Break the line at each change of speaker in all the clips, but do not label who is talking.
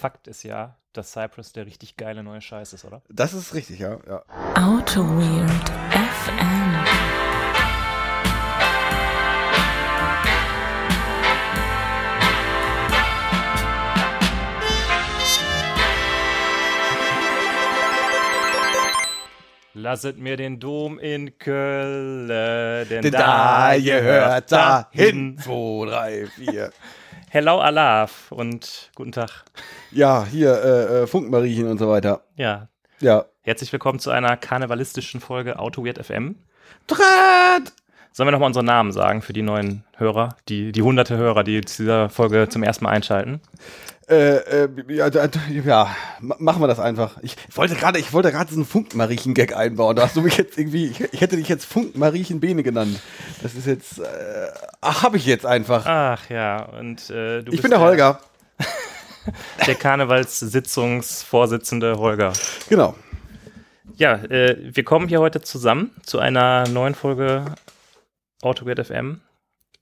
Fakt ist ja, dass Cypress der richtig geile neue Scheiß ist, oder?
Das ist richtig, ja. ja.
Auto Weird FM.
Lasset mir den Dom in Köln, denn,
Denn da gehört da hin. 2, 3, 4.
Hello Alaf und guten Tag.
Ja, hier, äh, äh, Funkmariechen und so weiter.
Ja,
Ja.
herzlich willkommen zu einer karnevalistischen Folge Auto Weird FM.
Draht!
Sollen wir nochmal unseren Namen sagen für die neuen Hörer, die, die hunderte Hörer, die zu dieser Folge zum ersten Mal einschalten?
Äh, äh, ja, ja, ma- machen wir das einfach. Ich wollte gerade, ich wollte gerade diesen Funkmariechen-Gag einbauen. Da hast du mich jetzt irgendwie, ich, ich hätte dich jetzt Funkmariechen-Bene genannt. Das ist jetzt, äh, ach, hab ich jetzt einfach.
Ach ja, und äh, du
ich bin der Holger.
Der Karnevalssitzungsvorsitzende Holger.
Genau.
Ja, äh, wir kommen hier heute zusammen zu einer neuen Folge AutoGate FM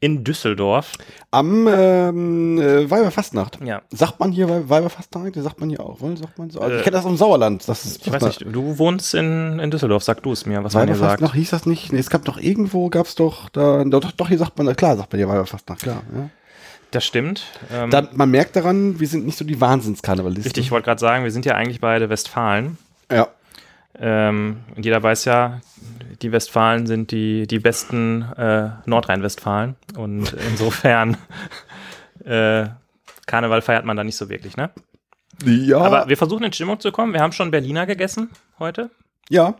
in Düsseldorf.
Am ähm, äh, Weiberfastnacht.
Ja,
Sagt man hier Wei- Weiberfastnacht? Sagt man hier auch, oder? Sagt man so? Also
Äh,
ich kenne das aus dem Sauerland. Das ist,
ich weiß nicht, du wohnst in, in Düsseldorf, sag du es mir, was man hier sagt.
Weiberfastnacht hieß das nicht? Nee, es gab doch irgendwo, gab's doch, da, doch, doch, hier sagt man, klar, sagt man hier Weiberfastnacht, klar. Ja.
Das stimmt. Ähm,
Da, man merkt daran, wir sind nicht so die Wahnsinnskarnevalisten.
richtig, ich wollte gerade sagen, wir sind ja eigentlich beide Westfalen.
Ja.
Ähm, und jeder weiß ja, die Westfalen sind die, die besten äh, Nordrhein-Westfalen. Und insofern äh, Karneval feiert man da nicht so wirklich, ne?
Ja.
Aber wir versuchen in Stimmung zu kommen. Wir haben schon Berliner gegessen heute.
ja.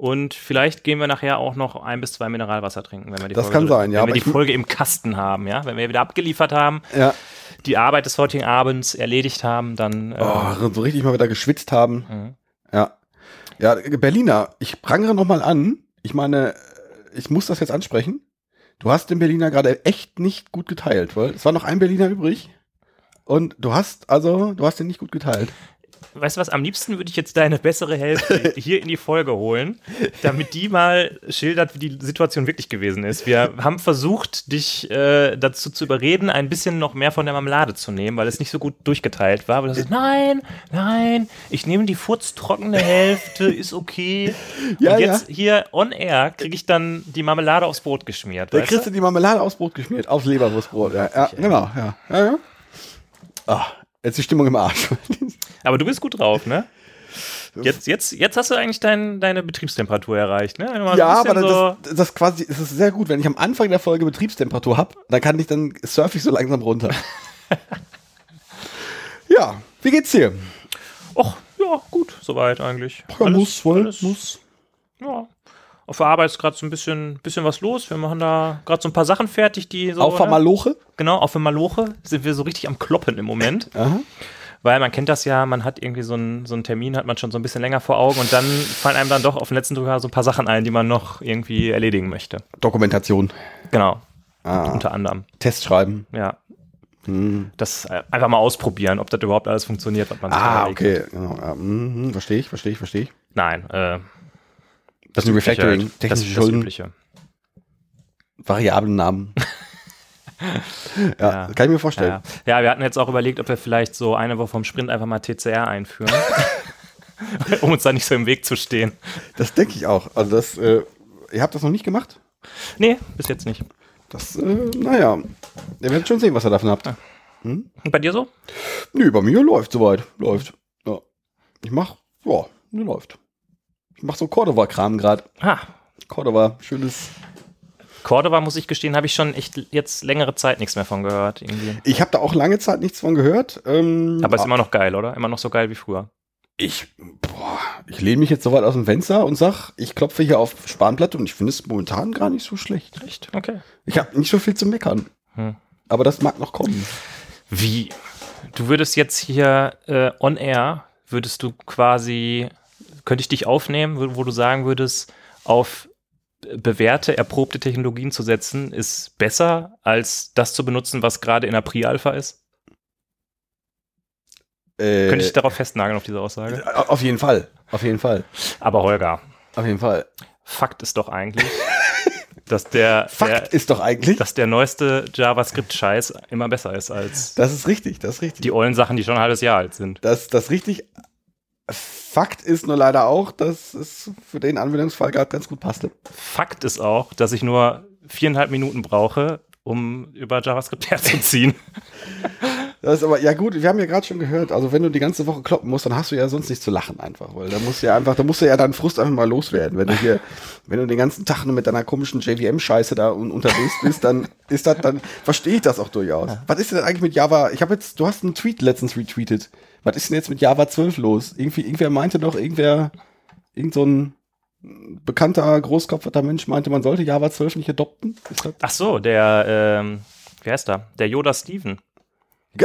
Und vielleicht gehen wir nachher auch noch ein bis zwei Mineralwasser trinken, wenn wir die,
Das
Folge,
kann sein, ja,
wenn wir die Folge im Kasten haben, ja. Wenn wir wieder abgeliefert haben,
Ja.
die Arbeit des heutigen Abends erledigt haben, dann äh,
Oh, so richtig mal wieder geschwitzt haben.
Mhm.
Ja. Ja, Berliner, ich prangere nochmal an. Ich meine, ich muss das jetzt ansprechen. Du hast den Berliner gerade echt nicht gut geteilt, weil es war noch ein Berliner übrig. Und du hast, also, du hast den nicht gut geteilt.
Weißt du was, am liebsten würde ich jetzt deine bessere Hälfte hier in die Folge holen, damit die mal schildert, wie die Situation wirklich gewesen ist. Wir haben versucht, dich äh, dazu zu überreden, ein bisschen noch mehr von der Marmelade zu nehmen, weil es nicht so gut durchgeteilt war. Aber du sagst, nein, nein, ich nehme die furztrockene Hälfte, ist okay.
Ja,
Und jetzt hier on air kriege ich dann die Marmelade aufs Brot geschmiert.
Da kriegst
du?
die Marmelade aufs Brot geschmiert, aufs Leberwurstbrot. Ja, ja genau, ja. ja, ja. Ah, jetzt die Stimmung im Arsch.
Aber du bist gut drauf, ne? Jetzt, jetzt, jetzt hast du eigentlich dein, deine Betriebstemperatur erreicht, ne? Mal
ja, aber
so
das, das quasi, es ist sehr gut, wenn ich am Anfang der Folge Betriebstemperatur habe, dann kann ich, dann surfe ich so langsam runter. ja, wie geht's dir?
Och, ja, gut, soweit eigentlich.
Ja, muss, wohl,
alles,
muss.
Ja. Auf der Arbeit ist gerade so ein bisschen, bisschen was los. Wir machen da gerade so ein paar Sachen fertig, die so.
Auf der
ne?
Maloche?
Genau, auf der Maloche sind wir so richtig am Kloppen im Moment.
Aha.
Weil man kennt das ja, man hat irgendwie so einen, so einen Termin, hat man schon so ein bisschen länger vor Augen und dann fallen einem dann doch auf den letzten Drücker so ein paar Sachen ein, die man noch irgendwie erledigen möchte.
Dokumentation.
Genau,
Ah,
unter anderem.
Test schreiben.
Ja.
Hm.
Das äh, einfach mal ausprobieren, ob das überhaupt alles funktioniert, was man sich
Ah, okay. Genau. Ja, mhm, verstehe ich, verstehe ich, verstehe ich.
Nein, äh,
Das ist ein Refactoring.
halt.
Technische
das, das
Schulden,
Übliche.
variablen Namen. ja,
Ja.
kann ich mir vorstellen.
Ja. ja, wir hatten jetzt auch überlegt, ob wir vielleicht so eine Woche vom Sprint einfach mal TCR einführen. um uns da nicht so im Weg zu stehen.
Das denke ich auch. Also das, äh, ihr habt das noch nicht gemacht?
Nee, bis jetzt nicht.
Das, äh, naja, ihr werdet schon sehen, was ihr davon habt.
Und bei dir so?
Nö, bei mir läuft soweit. Läuft. Ja. Ich mach, ja, läuft. Ich mach so Cordova-Kram gerade.
Ah,
Cordova, schönes.
Cordova, muss ich gestehen, habe ich schon echt jetzt längere Zeit nichts mehr von gehört. Irgendwie.
Ich habe da auch lange Zeit nichts von gehört. Ähm,
Aber ist immer noch geil, oder? Immer noch so geil wie früher.
ich, boah, ich lehne mich jetzt so weit aus dem Fenster und sag, ich klopfe hier auf Spanplatte und ich finde es momentan gar nicht so schlecht.
Echt? Okay.
Ich habe nicht so viel zu meckern.
Hm.
Aber das mag noch kommen.
Wie? Du würdest jetzt hier äh, on air, würdest du quasi, könnte ich dich aufnehmen, wo, wo du sagen würdest, auf bewährte, erprobte Technologien zu setzen, ist besser, als das zu benutzen, was gerade in der Pre-Alpha ist?
Äh,
Könnte ich darauf festnageln, auf diese Aussage?
auf jeden Fall. Auf jeden Fall.
Aber Holger,
Auf jeden Fall.
Fakt ist doch eigentlich, dass der,
Fakt
der
ist doch eigentlich,
dass der neueste JavaScript-Scheiß immer besser ist als
das ist richtig, das ist richtig.
die ollen Sachen, die schon ein halbes Jahr alt sind.
Das, das richtig. Fakt ist nur leider auch, dass es für den Anwendungsfall gerade ganz gut passte.
Fakt ist auch, dass ich nur viereinhalb Minuten brauche, um über JavaScript herzuziehen.
Das ist aber, ja gut, wir haben ja gerade schon gehört, also wenn du die ganze Woche kloppen musst, dann hast du ja sonst nicht zu lachen einfach, weil da musst du ja einfach, da musst du ja deinen Frust einfach mal loswerden. Wenn du hier, wenn du den ganzen Tag nur mit deiner komischen JVM-Scheiße da un unterwegs bist, dann ist das, dann verstehe ich das auch durchaus. Was ist denn eigentlich mit Java? Ich habe jetzt, du hast einen Tweet letztens retweetet. Was ist denn jetzt mit Java 12 los? Irgendwie, irgendwer meinte doch, irgendwer, irgend so ein bekannter, großkopferter Mensch meinte, man sollte Java 12 nicht adopten.
Ach so, der, ähm, wie heißt der? Der Yoda Steven.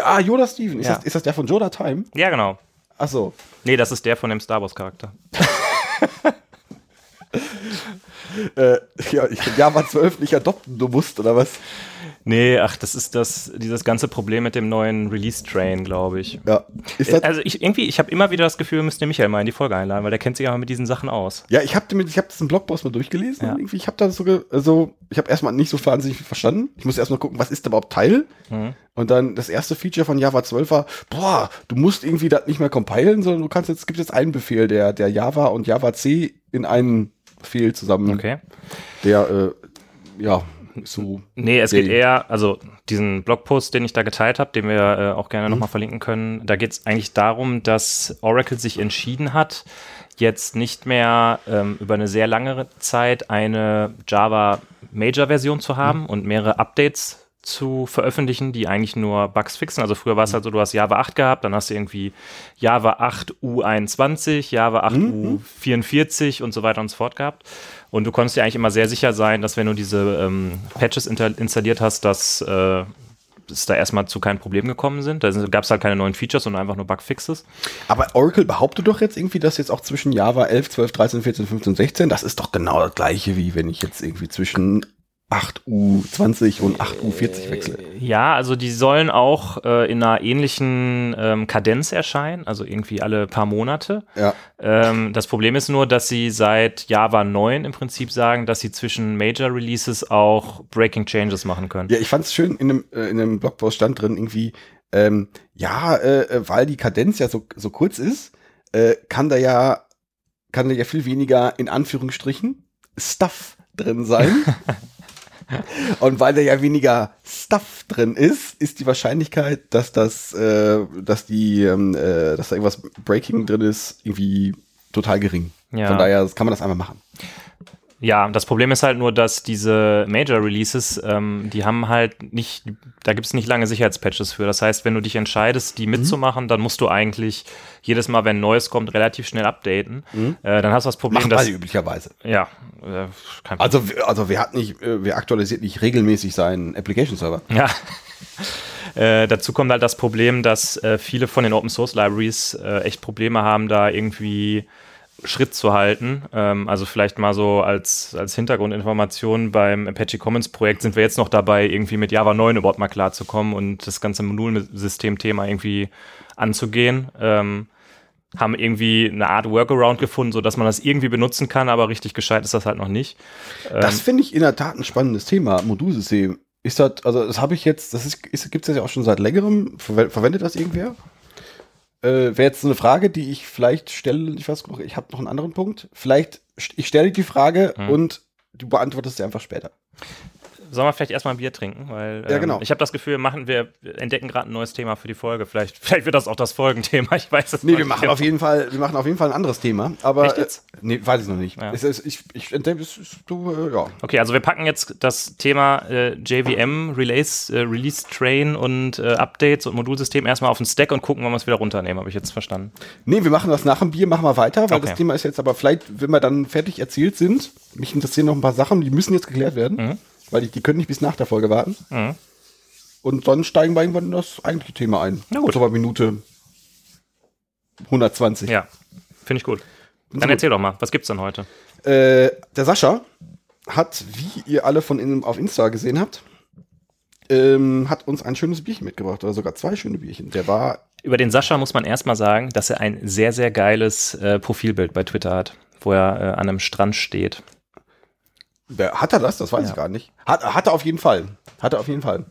Ah, Yoda Steven. Ist,
Ja.
das, ist das der von Yoda Time?
Ja, genau.
Ach so.
Nee, das ist der von dem Star Wars-Charakter.
Äh, ja, ich Java 12 nicht adopten, du musst, oder was?
Nee, ach, das ist das, dieses ganze Problem mit dem neuen Release-Train, glaube ich.
Ja.
Also ich irgendwie, ich habe immer wieder das Gefühl, wir müssen den Michael mal in die Folge einladen, weil der kennt sich ja mit diesen Sachen aus.
ja, ich habe ich hab diesen Blogpost mal durchgelesen.
Ja.
Irgendwie, ich habe da so, also, ich habe erstmal nicht so wahnsinnig verstanden. Ich muss erstmal gucken, was ist da überhaupt Teil?
Mhm.
Und dann das erste Feature von Java 12 war, boah, du musst irgendwie das nicht mehr compilen, sondern du kannst jetzt, es gibt jetzt einen Befehl, der, der Java und Java C in einen Befehl zusammen,
Okay.
der, äh, ja, so.
Nee, es geht eher, also diesen Blogpost, den ich da geteilt habe, den wir äh, auch gerne nochmal verlinken können, da geht es eigentlich darum, dass Oracle sich entschieden hat, jetzt nicht mehr ähm, über eine sehr lange Zeit eine Java Major-Version zu haben und mehrere Updates zu veröffentlichen, die eigentlich nur Bugs fixen. Also früher war es halt so, du hast Java 8 gehabt, dann hast du irgendwie Java 8 U21, Java 8 U44 und so weiter und so fort gehabt. Und du konntest dir eigentlich immer sehr sicher sein, dass wenn du diese ähm, Patches installiert hast, dass äh, es da erstmal zu keinen Problemen gekommen sind. Da gab es halt keine neuen Features, sondern einfach nur Bugfixes.
Aber Oracle behauptet doch jetzt irgendwie, dass jetzt auch zwischen Java 11, 12, 13, 14, 15, 16, das ist doch genau das gleiche, wie wenn ich jetzt irgendwie zwischen 8U20 und 8U40 wechsle.
Ja, also die sollen auch äh, in einer ähnlichen ähm, Kadenz erscheinen, also irgendwie alle paar Monate.
Ja.
Ähm, das Problem ist nur, dass sie seit Java 9 im Prinzip sagen, dass sie zwischen Major Releases auch Breaking Changes machen können.
Ja, ich fand es schön, in einem, äh, in einem Blogpost stand drin irgendwie, ähm, ja, äh, äh, weil die Kadenz ja so, so kurz ist, äh, kann da ja, kann da ja viel weniger in Anführungsstrichen Stuff drin sein. Und weil da ja weniger Stuff drin ist, ist die Wahrscheinlichkeit, dass das, äh, dass die, ähm, äh, dass da irgendwas Breaking drin ist, irgendwie total gering.
Ja.
Von daher kann man das einfach machen.
Ja, das Problem ist halt nur, dass diese Major Releases, ähm, die haben halt nicht, da gibt es nicht lange Sicherheitspatches für. Das heißt, wenn du dich entscheidest,
Mhm.
die mitzumachen, dann musst du eigentlich jedes Mal, wenn Neues kommt, relativ schnell updaten. Äh, dann hast du das Problem,
Machen
dass.
üblicherweise.
Ja, äh, kein Problem.
Also, also wer hat nicht, äh, wer aktualisiert nicht regelmäßig seinen Application Server?
Ja. Äh, dazu kommt halt das Problem, dass äh, viele von den Open Source Libraries äh, echt Probleme haben, da irgendwie Schritt zu halten. Ähm, also vielleicht mal so als, als Hintergrundinformation beim Apache Commons Projekt sind wir jetzt noch dabei, irgendwie mit Java 9 überhaupt mal klarzukommen und das ganze Modulsystem-Thema irgendwie anzugehen. Ähm, haben irgendwie eine Art Workaround gefunden, sodass man das irgendwie benutzen kann, aber richtig gescheit ist das halt noch nicht.
Das finde ich in der Tat ein spannendes Thema, Modulsystem. Ist das, also das habe ich jetzt, das ist, ist, gibt es ja auch schon seit längerem. Verwe- Verwendet das irgendwer? Äh, Wäre jetzt so eine Frage, die ich vielleicht stelle. Ich weiß, noch, ich habe noch einen anderen Punkt. Vielleicht, ich stelle die Frage
Hm.
und du beantwortest sie einfach später.
Sollen wir vielleicht erstmal ein Bier trinken? Weil
Ja,
ähm,
genau.
ich habe das Gefühl, machen wir entdecken gerade ein neues Thema für die Folge. Vielleicht, vielleicht wird das auch das Folgenthema. Ich weiß es
Nee,
noch
wir
nicht.
machen auf jeden Fall, wir machen auf jeden Fall ein anderes Thema. Aber
Echt jetzt?
Äh, nee, weiß ich noch nicht.
Ja.
Es ist, ich, ich entdecke, es du, äh, ja.
Okay, also wir packen jetzt das Thema äh, JVM, Release, äh, Release Train und äh, Updates und Modulsystem erstmal auf den Stack und gucken, wann wir es wieder runternehmen. Habe ich jetzt verstanden.
Nee, wir machen das nach dem Bier, machen wir weiter, weil
Okay.
das Thema ist jetzt aber vielleicht, wenn wir dann fertig erzählt sind, mich interessieren noch ein paar Sachen, die müssen jetzt geklärt werden,
Mhm.
Weil die, die können nicht bis nach der Folge warten.
Mhm.
Und dann steigen wir irgendwann in das eigentliche Thema ein.
Na gut.
So bei Minute 120.
Ja, finde ich gut. Dann
gut.
erzähl doch mal, was gibt's denn heute?
Äh, der Sascha hat, wie ihr alle von innen auf Insta gesehen habt, ähm, hat uns ein schönes Bierchen mitgebracht, oder sogar zwei schöne Bierchen. Der war
Über den Sascha muss man erstmal sagen, dass er ein sehr, sehr geiles äh, Profilbild bei Twitter hat, wo er äh, an einem Strand steht.
Hat er das? Das weiß
Ja.
ich gar nicht. Hat, hat er auf jeden Fall. Hat er auf jeden Fall.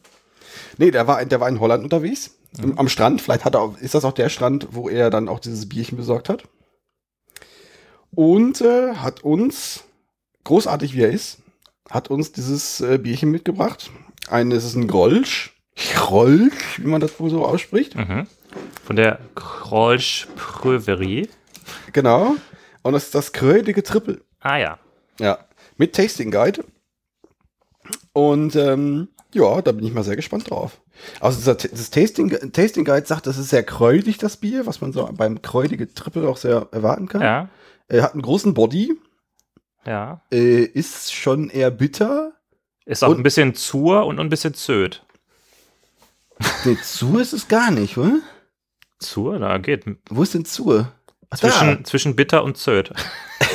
Nee, der war, der war in Holland unterwegs. Im- Am Strand. Vielleicht hat er auch, ist das auch der Strand, wo er dann auch dieses Bierchen besorgt hat. Und äh, hat uns, großartig wie er ist, hat uns dieses äh, Bierchen mitgebracht. Ein, es ist ein Grolsch. Grolsch, wie man das wohl so ausspricht.
Mhm. Von der Krolsch Pröverie.
Genau. Und das ist das krödige Triple.
Ah ja.
Ja, mit Tasting Guide. Und ähm, ja, da bin ich mal sehr gespannt drauf. Also das Tasting, Tasting Guide sagt, das ist sehr kräutig, das Bier, was man so beim kräutige Triple auch sehr erwarten kann.
Ja.
Er hat einen großen Body,
Ja.
äh, ist schon eher bitter.
Ist auch
Und-
ein bisschen zur und ein bisschen zöd.
Nee, zu ist es gar nicht, oder?
Zur? Da geht.
Wo ist denn zu? Ach,
Zwischen, zwischen bitter und zöd.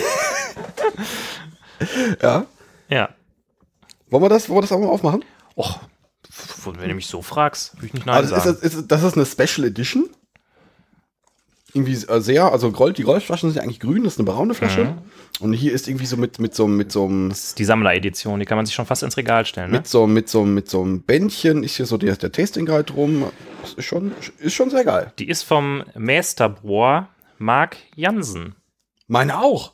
Ja.
Ja.
Wollen wir das, wollen wir das auch mal aufmachen?
Och, wenn du mich so fragst, würde ich nicht nein
Also ist
sagen.
das, ist, das ist eine Special Edition. Irgendwie äh, sehr, also Gold, die Goldflaschen sind ja eigentlich grün, das ist eine braune Flasche.
Mhm.
Und hier ist irgendwie so mit, mit so, mit so einem,
Das ist die Sammleredition, die kann man sich schon fast ins Regal stellen. Ne?
mit so, mit so, mit so einem Bändchen ist hier so der, der Tasting Guide drum. Das ist schon, ist schon sehr geil.
Die ist vom Meisterbroer Mark Jansen.
Meine auch.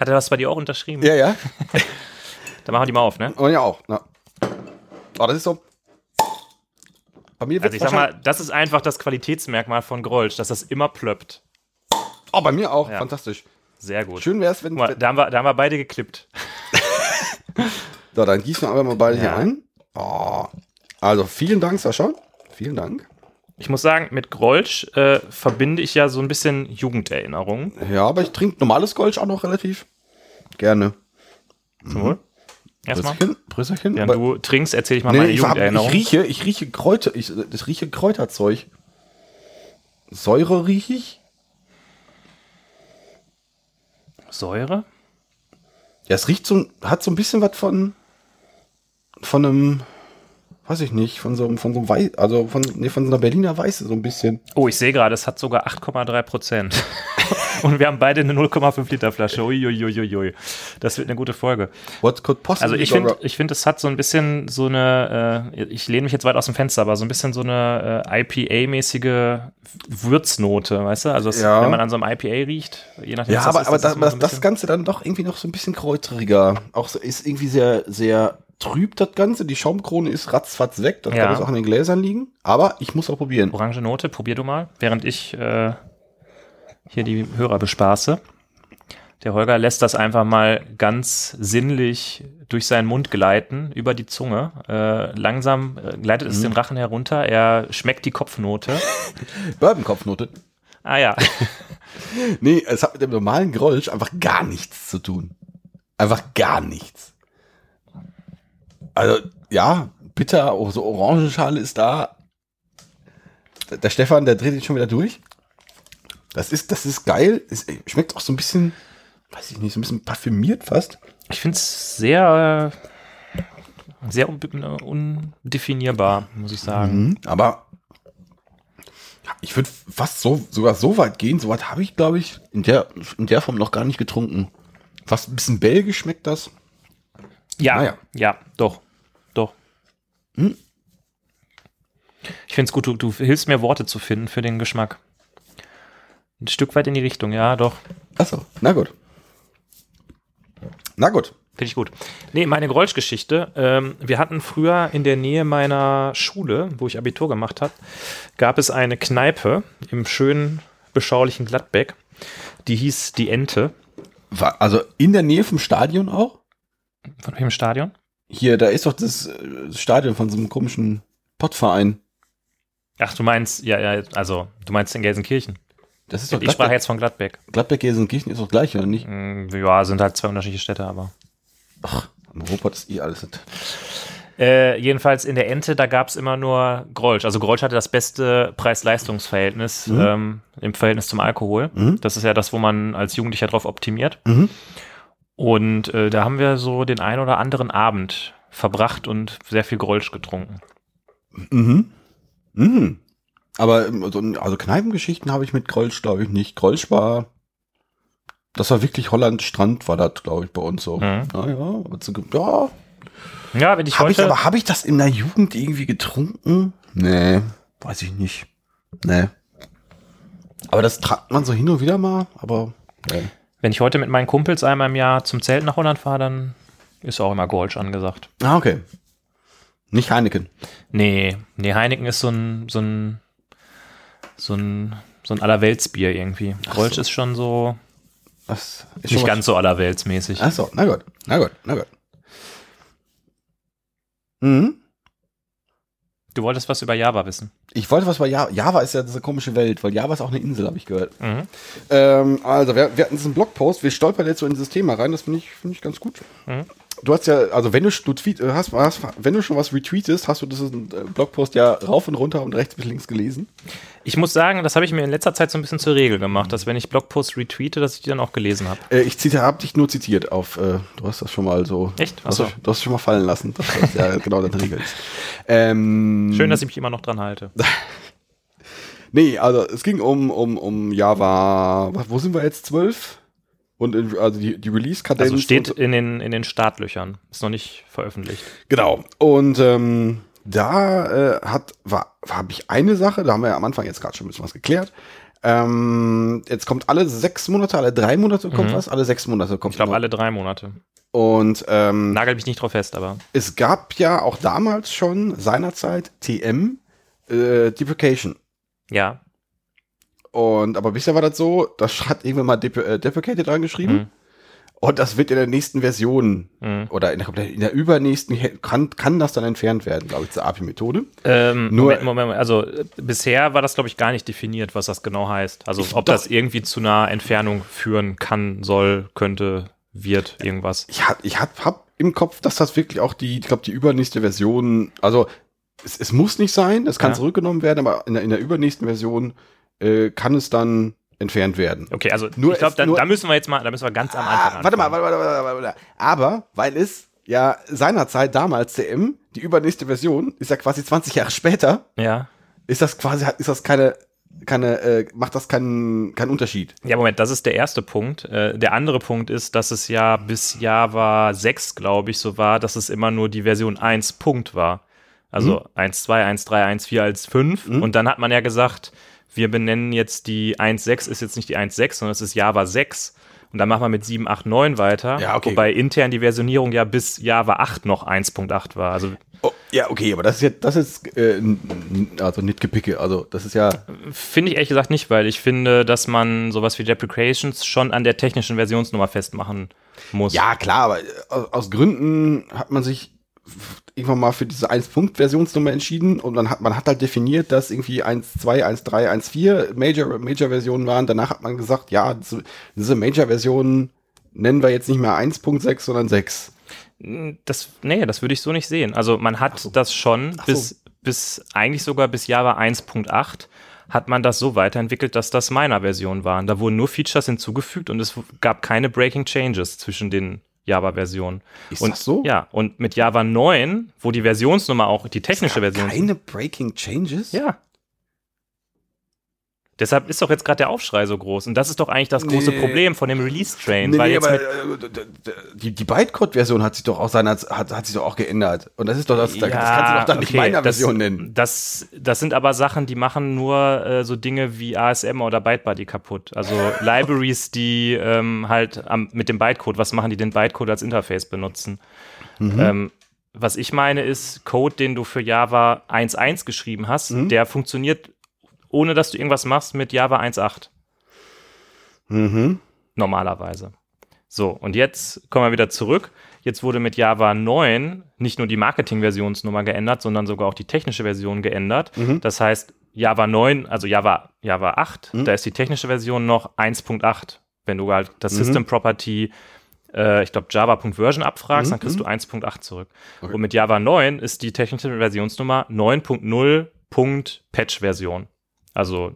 Hat er das bei dir auch unterschrieben?
Ja, ja.
Dann machen wir die mal auf, ne?
Und ja auch. Ja. Oh, das ist so. Bei mir
Also ich sag mal, das ist einfach das Qualitätsmerkmal von Grolsch, dass das immer plöppt.
Oh, bei mir auch.
Ja.
Fantastisch.
Sehr gut.
Schön wäre es, wenn.
Mal, da, haben wir, da haben wir beide geklippt.
So, dann gießen wir einfach mal beide hier
Ja.
ein. Oh. Also, vielen Dank, Sascha. Vielen Dank.
Ich muss sagen, mit Grolsch äh, verbinde ich ja so ein bisschen Jugenderinnerungen.
Ja, aber ich trinke normales Gold auch noch relativ gerne.
Zum Wohl. Erstmal.
Prösterchen. Aber-
du trinkst, erzähle ich mal
nee,
meine
ich, hab, ich
Jugenderinnerung.
rieche, ich rieche Kräuter, ich, das rieche Kräuterzeug. Säure rieche ich.
Säure?
Ja, es riecht so, hat so ein bisschen was von, von einem, weiß ich nicht, von so, einem- von so einem Weiß, also von, nee, von so einer Berliner Weiße so ein bisschen.
Oh, ich sehe gerade, es hat sogar 8,3 Prozent. Und wir haben beide eine 0,5 Liter Flasche. Uiuiuiui. Das wird eine gute Folge.
What could possibly
Also ich finde, ich finde, es hat so ein bisschen so eine, äh, ich lehne mich jetzt weit aus dem Fenster, aber so ein bisschen so eine äh, IPA-mäßige Würznote, weißt du? Also es,
Ja.
wenn man an so einem IPA riecht, je nachdem,
Ja,
was
aber,
das ist,
aber
das
das, das,
so
das Ganze dann doch irgendwie noch so ein bisschen kräuteriger. Auch so, ist irgendwie sehr, sehr trüb, das Ganze. Die Schaumkrone ist ratzfatz weg. Das
Ja.
kann jetzt auch in den Gläsern liegen. Aber ich muss auch probieren.
Orange Note, probier du mal, während ich äh, hier die Hörer bespaße. Der Holger lässt das einfach mal ganz sinnlich durch seinen Mund gleiten, über die Zunge. Äh, langsam äh, gleitet
Mhm.
es den Rachen herunter. Er schmeckt die Kopfnote.
Bourbon-Kopfnote.
Ah ja,
Nee, es hat mit dem normalen Grolsch einfach gar nichts zu tun. Einfach gar nichts. Also, ja, bitter, oh, so Orangenschale ist da. Der- Stefan, der dreht jetzt schon wieder durch. Das ist, das ist geil. Es schmeckt auch so ein bisschen, weiß ich nicht, so ein bisschen parfümiert fast.
ich finde es sehr, sehr un undefinierbar, muss ich sagen.
Mhm, aber ich würde fast so, sogar so weit gehen. So weit habe ich, glaube ich, in der, in der Form noch gar nicht getrunken. Fast ein bisschen belgisch schmeckt das.
Ja,
Naja.
ja, doch, doch.
Hm.
Ich finde es gut, du, du hilfst mir Worte zu finden für den Geschmack. Ein Stück weit in die Richtung, ja, doch.
Achso, na gut. Na gut.
Finde ich gut. Nee, meine Grolsch-Geschichte. Ähm, wir hatten früher in der Nähe meiner Schule, wo ich Abitur gemacht habe, gab es eine Kneipe im schönen, beschaulichen Gladbeck. Die hieß Die Ente.
War, also in der Nähe vom Stadion auch?
Von welchem Stadion?
Hier, da ist doch das äh, Stadion von so einem komischen Pottverein.
Ach, du meinst, ja, ja, also, du meinst in Gelsenkirchen.
Das ist doch
Ich sprach jetzt von Gladbeck.
Gladbeck Gelsenkirchen ist doch gleich, oder nicht?
Mm, Ja, sind halt zwei unterschiedliche Städte, aber.
Ach, am Ruhrpott ist eh alles. nicht.
Äh, jedenfalls in der Ente, da gab es immer nur Grolsch. Also Grolsch hatte das beste Preis-Leistungs-Verhältnis
Mhm.
ähm, im Verhältnis zum Alkohol.
Mhm.
Das ist ja das, wo man als Jugendlicher drauf optimiert.
Mhm.
Und äh, da haben wir so den ein oder anderen Abend verbracht und sehr viel Grolsch getrunken.
Mhm. Mhm. Aber ähm, so, also Kneipengeschichten habe ich mit Grolsch, glaube ich, nicht. Grolsch war Das war wirklich Holland Strand, war das, glaube ich, bei uns so.
Mhm.
Naja, ja.
Ja, wenn ich
Habe ich, aber habe ich das in der Jugend irgendwie getrunken? Nee, weiß ich nicht. Nee. Aber das trank man so hin und wieder mal, aber nee.
Wenn ich heute mit meinen Kumpels einmal im Jahr zum Zelt nach Holland fahre, dann ist auch immer Golsch angesagt.
Ah, okay. Nicht Heineken.
Nee, nee, Heineken ist so ein, so ein, so ein, so ein Allerweltsbier irgendwie. Golsch ist schon so,
Das ist
nicht ganz so allerweltsmäßig.
Ach so, na gut, na gut, na gut. Mhm.
Du wolltest was über Java wissen.
Ich wollte was bei Java. Java ist ja diese komische Welt, weil Java ist auch eine Insel, habe ich gehört.
Mhm.
Ähm, also, wir, wir hatten diesen Blogpost, wir stolpern jetzt so in dieses Thema rein, das finde ich, finde ich ganz gut.
Mhm.
Du hast ja, also wenn du, du tweet, äh, hast, hast, wenn du schon was retweetest, hast du diesen äh, Blogpost ja rauf und runter und rechts bis links gelesen.
Ich muss sagen, das habe ich mir in letzter Zeit so ein bisschen zur Regel gemacht, dass wenn ich Blogposts retweete, dass ich die dann auch gelesen habe.
Äh, ich zitiere, hab dich nur zitiert auf, äh, du hast das schon mal so.
Echt?
Du hast, du hast es schon mal fallen lassen, dass das ja genau deine Regel ist. Ähm,
Schön, dass ich mich immer noch dran halte.
Nee, also es ging um, um, um Java, wo sind wir jetzt, 12? Und in, also die, die Release-Kadenz.
Also steht in den, in den Startlöchern. Ist noch nicht veröffentlicht.
Genau. Und ähm, da äh, hat, war, habe ich eine Sache, da haben wir ja am Anfang jetzt gerade schon ein bisschen was geklärt. Ähm, jetzt kommt alle sechs Monate, alle drei Monate kommt
Mhm.
was, alle sechs Monate kommt
Ich glaube, alle drei Monate.
Und ähm,
Nagel mich nicht drauf fest, aber.
es gab ja auch damals schon seinerzeit TM äh, Deprecation.
Ja.
Und aber bisher war das so, das hat irgendwann mal Dep äh, Deprecated angeschrieben.
Mhm.
Und das wird in der nächsten Version
Mhm.
oder in der, in der übernächsten kann, kann das dann entfernt werden, glaube ich, zur API-Methode.
Ähm,
Nur-
Moment, Moment. Also äh, bisher war das, glaube ich, gar nicht definiert, was das genau heißt. Also ob
doch.
das irgendwie zu einer Entfernung führen kann, soll, könnte, wird, irgendwas.
Ich ich hab, hab im Kopf, dass das wirklich auch die, ich glaube, die übernächste Version, also es, es muss nicht sein, es kann
Ja.
zurückgenommen werden, aber in der, in der übernächsten Version äh, kann es dann entfernt werden.
Okay, also
Nur
ich glaube,
nur-
da müssen wir jetzt mal, da müssen wir ganz am Anfang
Ah, warte mal, warte, warte, warte, warte. Aber, weil es ja seinerzeit damals CM, die übernächste Version, ist ja quasi 20 Jahre später,
Ja.
ist das quasi, ist das keine, keine, äh, macht das keinen, keinen Unterschied.
Ja, Moment, das ist der erste Punkt. Äh, der andere Punkt ist, dass es ja bis Java 6, glaube ich, so war, dass es immer nur die Version 1 Punkt war. Also 1.2, 1.3, 1.4 als 5.
Mhm.
Und dann hat man ja gesagt, wir benennen jetzt die 1.6 ist jetzt nicht die 1.6, sondern es ist Java 6. Und dann machen wir mit 7, 8, 9 weiter.
Ja, okay.
Wobei intern die Versionierung ja bis Java 8 noch 1.8 war. Also
Oh, ja, okay, aber das ist jetzt, das ist, äh, also nicht Gepicke, also das ist ja,
finde ich ehrlich gesagt nicht, weil ich finde, dass man sowas wie Deprecations schon an der technischen Versionsnummer festmachen muss.
ja klar, aber äh, aus, Gründen hat man sich irgendwann mal für diese 1-Punkt-Versionsnummer entschieden und dann hat man hat halt definiert, dass irgendwie 1.2, 1.3, 1.4 Major, Major-Versionen waren. Danach hat man gesagt, ja, diese, Major-Versionen nennen wir jetzt nicht mehr 1.6, sondern 6.
Das, nee, das würde ich so nicht sehen. Also man hat das schon
so.
bis, bis, eigentlich sogar bis Java 1.8 hat man das so weiterentwickelt, dass das Minor-Versionen waren. Da wurden nur Features hinzugefügt und es gab keine Breaking Changes zwischen den Java-Versionen.
Ist
und,
das so?
Ja, und mit Java 9, wo die Versionsnummer auch die technische Version
Keine Breaking Changes?
Ja. Deshalb ist doch jetzt gerade der Aufschrei so groß. Und das ist doch eigentlich das große
Nee.
Problem von dem Release-Train.
Nee,
weil
nee,
jetzt
aber äh, die, die Bytecode-Version hat sich doch auch seiner, hat, hat sich doch auch geändert. Und das ist doch das, das kannst du doch dann nicht
okay,
meiner
das,
Version nennen.
Das, das sind aber Sachen, die machen nur äh, so Dinge wie ASM oder Bytebuddy kaputt. Also Libraries, die ähm, halt am, mit dem Bytecode, was machen die den Bytecode als Interface benutzen?
Mhm.
Ähm, was ich meine ist, Code, den du für Java 1.1 geschrieben hast,
Mhm.
der funktioniert, ohne dass du irgendwas machst, mit Java 1.8.
Mhm.
normalerweise. So, und jetzt kommen wir wieder zurück. Jetzt wurde mit Java 9 nicht nur die Marketing-Versionsnummer geändert, sondern sogar auch die technische Version geändert.
Mhm.
Das heißt, Java 9, also Java, Java 8,
Mhm.
da ist die technische Version noch 1.8. Wenn du halt das
Mhm.
System Property, äh, ich glaube, Java.version abfragst,
Mhm.
dann kriegst du 1.8 zurück.
Okay.
Und mit Java 9 ist die technische Versionsnummer 9.0.patch-Version. Also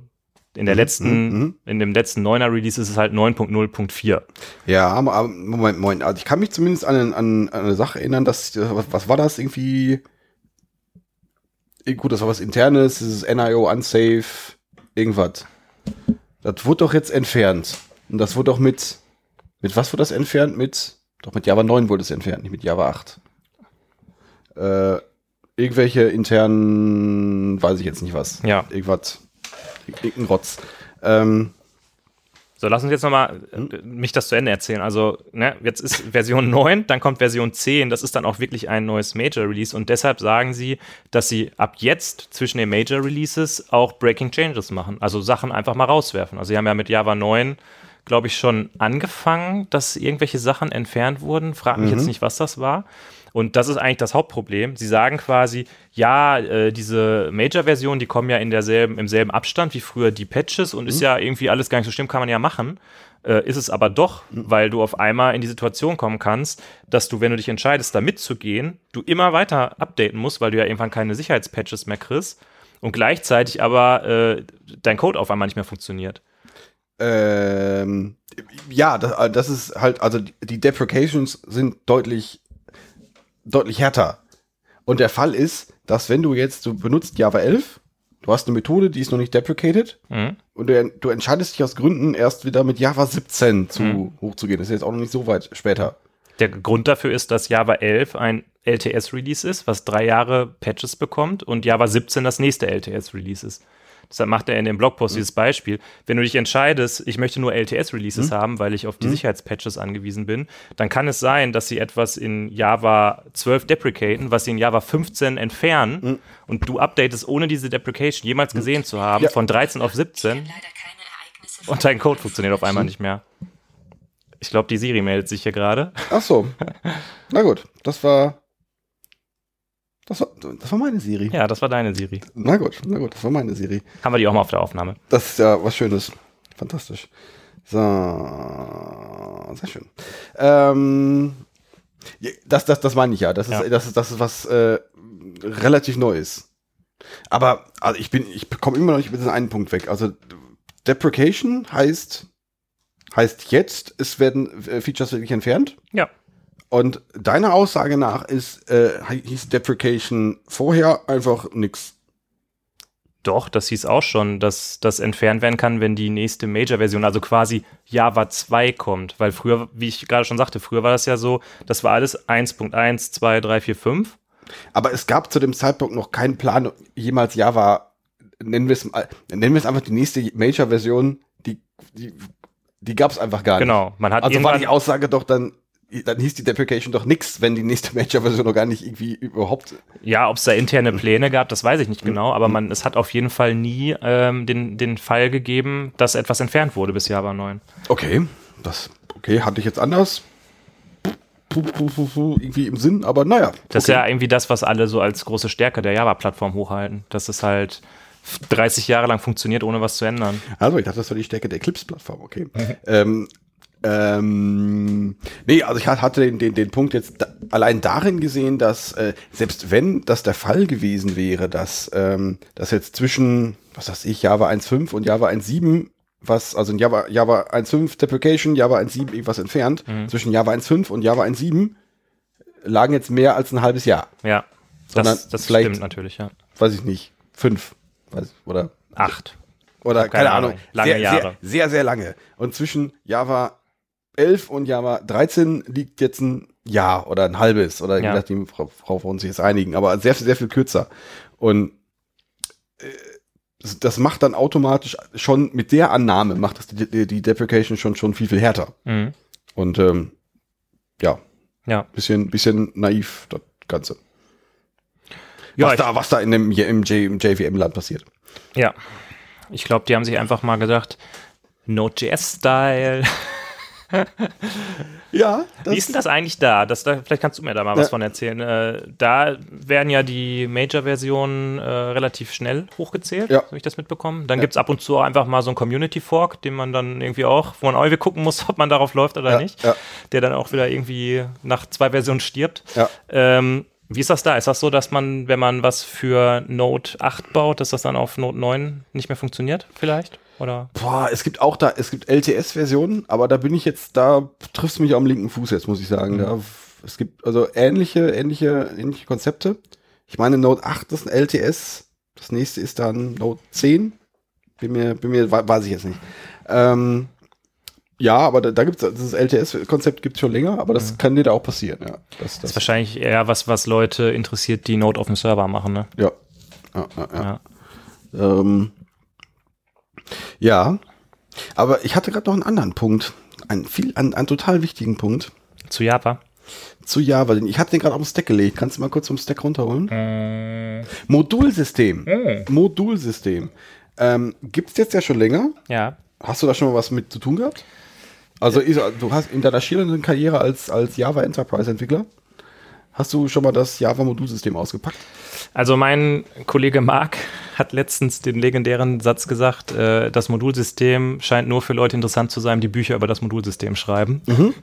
in der
Mhm,
letzten,
mhm.
in dem letzten 9er Release ist es halt 9.0.4.
Ja, aber, Moment, Moment. Also ich kann mich zumindest an, an, an eine Sache erinnern, dass, äh, was, was war das irgendwie? Eh, Gut, das war was internes, dieses NIO unsafe, irgendwas. Das wurde doch jetzt entfernt. Und das wurde doch mit, Mit was wurde das entfernt? Mit, doch mit Java 9 wurde es entfernt, nicht mit Java 8. Äh, irgendwelche internen, weiß ich jetzt nicht was.
Ja.
Irgendwas, irgendein Rotz. Ähm,
So, lass uns jetzt nochmal äh, mich das zu Ende erzählen. Also, ne, jetzt ist Version 9, dann kommt Version 10, das ist dann auch wirklich ein neues Major Release und deshalb sagen sie, dass sie ab jetzt zwischen den Major Releases auch Breaking Changes machen. Also Sachen einfach mal rauswerfen. Also, sie haben ja mit Java 9, glaube ich, schon angefangen, dass irgendwelche Sachen entfernt wurden. Frag mich jetzt nicht, was das war. Und das ist eigentlich das Hauptproblem. Sie sagen quasi, ja, äh, diese Major-Versionen, die kommen ja in derselben, im selben Abstand wie früher die Patches und ist ja irgendwie alles gar nicht so schlimm, kann man ja machen. Äh, ist es aber doch, weil du auf einmal in die Situation kommen kannst, dass du, wenn du dich entscheidest, da mitzugehen, du immer weiter updaten musst, weil du ja irgendwann keine Sicherheitspatches mehr kriegst und gleichzeitig aber äh, dein Code auf einmal nicht mehr funktioniert.
Ähm, ja, das, das ist halt, also die Deprecations sind deutlich, deutlich härter. Und der Fall ist, dass wenn du jetzt, du benutzt Java 11, du hast eine Methode, die ist noch nicht deprecated,
Mhm.
und du, du entscheidest dich aus Gründen erst wieder mit Java 17 zu,
Mhm.
hochzugehen. Das ist jetzt auch noch nicht so weit später.
Der Grund dafür ist, dass Java 11 ein LTS-Release ist, was drei Jahre Patches bekommt und Java 17 das nächste LTS-Release ist. Deshalb macht er in dem Blogpost dieses Beispiel. Wenn du dich entscheidest, ich möchte nur LTS-Releases haben, weil ich auf die Sicherheitspatches angewiesen bin, dann kann es sein, dass sie etwas in Java 12 deprecaten, was sie in Java 15 entfernen und du updatest, ohne diese Deprecation jemals gesehen zu haben,
Ja.
von 13 auf 17
leider keine Ereignisse
und dein Code funktioniert auf einmal nicht mehr. Ich glaube, die Siri meldet sich hier gerade.
Ach so. Na gut, das war, das war, das war meine Siri.
Ja, das war deine Siri.
Na gut, na gut, das war meine Siri.
Haben wir die auch mal auf der Aufnahme.
Das ist ja was Schönes. Fantastisch. So, sehr schön. Ähm, das, das, das meine ich ja. Das ist,
Ja.
das ist, das ist was äh, relativ Neues. Aber also ich bin, ich komme immer noch nicht mit diesem einen Punkt weg. Also Deprecation heißt heißt jetzt, es werden äh, Features wirklich entfernt.
Ja.
Und deiner Aussage nach ist äh, hieß Deprecation vorher einfach nix.
Doch, das hieß auch schon, dass das entfernt werden kann, wenn die nächste Major-Version, also quasi Java 2 kommt. Weil früher, wie ich gerade schon sagte, früher war das ja so, das war alles 1.1, 2, 3, 4, 5.
Aber es gab zu dem Zeitpunkt noch keinen Plan, jemals Java, nennen wir es, nennen wir es einfach die nächste Major-Version, die, die, die gab es einfach gar nicht.
Genau. Man hat
Also war die Aussage doch dann, dann hieß die Deprecation doch nix, wenn die nächste Major-Version noch gar nicht irgendwie überhaupt.
ja, ob es da interne
Hm.
Pläne gab, das weiß ich nicht genau, aber man, es hat auf jeden Fall nie ähm, den, den Fall gegeben, dass etwas entfernt wurde bis Java 9.
Okay, das, okay, hatte ich jetzt anders. Irgendwie im Sinn, aber naja.
Das
okay.
ist ja irgendwie das, was alle so als große Stärke der Java-Plattform hochhalten. Dass es halt 30 Jahre lang funktioniert, ohne was zu ändern.
Also, ich dachte, das war die Stärke der Eclipse-Plattform, okay. ähm, ähm, nee, also ich hatte den, den, den Punkt jetzt da, allein darin gesehen, dass äh, selbst wenn das der Fall gewesen wäre, dass, ähm, dass jetzt zwischen, was weiß ich, Java 1.5 und Java 1.7 was, also in Java, Java 1.5 Deprecation, Java 1.7 irgendwas entfernt, zwischen Java 1.5 und Java 1.7 lagen jetzt mehr als ein halbes Jahr.
Ja,
Sondern
das, das
vielleicht-
stimmt natürlich, ja.
Weiß ich nicht, fünf, weiß, oder
Acht.
oder keine,
Keine
Ahnung.
Ahnung. Lange
sehr,
Jahre.
Sehr, sehr, sehr lange. Und zwischen Java 11 und Java 13 liegt jetzt ein Jahr oder ein halbes oder je
Ja.
nachdem, Frau, Frau wir uns jetzt einigen, aber sehr, sehr viel kürzer. Und äh, das- macht dann automatisch schon mit der Annahme, macht das die, die, die Deprecation schon, schon viel, viel härter.
Mhm.
Und ähm, ja,
Ja.
bisschen, bisschen naiv, das Ganze.
Ja,
was, da, was da in dem, im, J, im JVM-Land passiert.
ja. ich glaube, die haben sich einfach mal gedacht, Node.js-Style.
Ja,
Wie ist denn das eigentlich da? Das, da? Vielleicht kannst du mir da mal was
Ja.
von erzählen. Äh, da werden ja die Major-Versionen äh, relativ schnell hochgezählt,
Ja.
habe ich das mitbekommen. Dann gibt es ab und zu auch einfach mal so einen Community-Fork, den man dann irgendwie auch, wo man irgendwie gucken muss, ob man darauf läuft oder
Ja,
nicht.
ja.
Der dann auch wieder irgendwie nach zwei Versionen stirbt.
Ja.
Ähm, wie ist das da? Ist das so, dass man, wenn man was für Node 8 baut, dass das dann auf Node 9 nicht mehr funktioniert, vielleicht? Oder?
Boah, es gibt auch da, es gibt LTS-Versionen, aber da bin ich jetzt, da triffst du mich am linken Fuß jetzt, muss ich sagen. Da, es gibt also ähnliche, ähnliche, ähnliche Konzepte. Ich meine, Node 8 ist ein LTS, das nächste ist dann Node 10. Bin mir, bin mir, we- weiß ich jetzt nicht. Ähm, Ja, aber da, da gibt es das LTS-Konzept gibt es schon länger, aber das kann dir da auch passieren, ja. Das,
Das
das,
ist wahrscheinlich eher was, was Leute interessiert, die Node auf dem Server machen, ne?
ja. Ja, ja, ja.
Ja.
Ähm, ja, aber ich hatte gerade noch einen anderen Punkt, einen, viel, einen, einen total wichtigen Punkt
Zu Java.
zu Java. Ich hatte den gerade auf den Stack gelegt. Kannst du mal kurz vom Stack runterholen?
Mm,
Modulsystem. Modulsystem. Ähm, Gibt es jetzt ja schon länger.
ja.
Hast du da schon mal was mit zu tun gehabt? Also ist- du hast in deiner schillernden Karriere als, als Java Enterprise Entwickler, hast du schon mal das Java Modulsystem ausgepackt?
Also mein Kollege Marc hat letztens den legendären Satz gesagt, äh, das Modulsystem scheint nur für Leute interessant zu sein, die Bücher über das Modulsystem schreiben.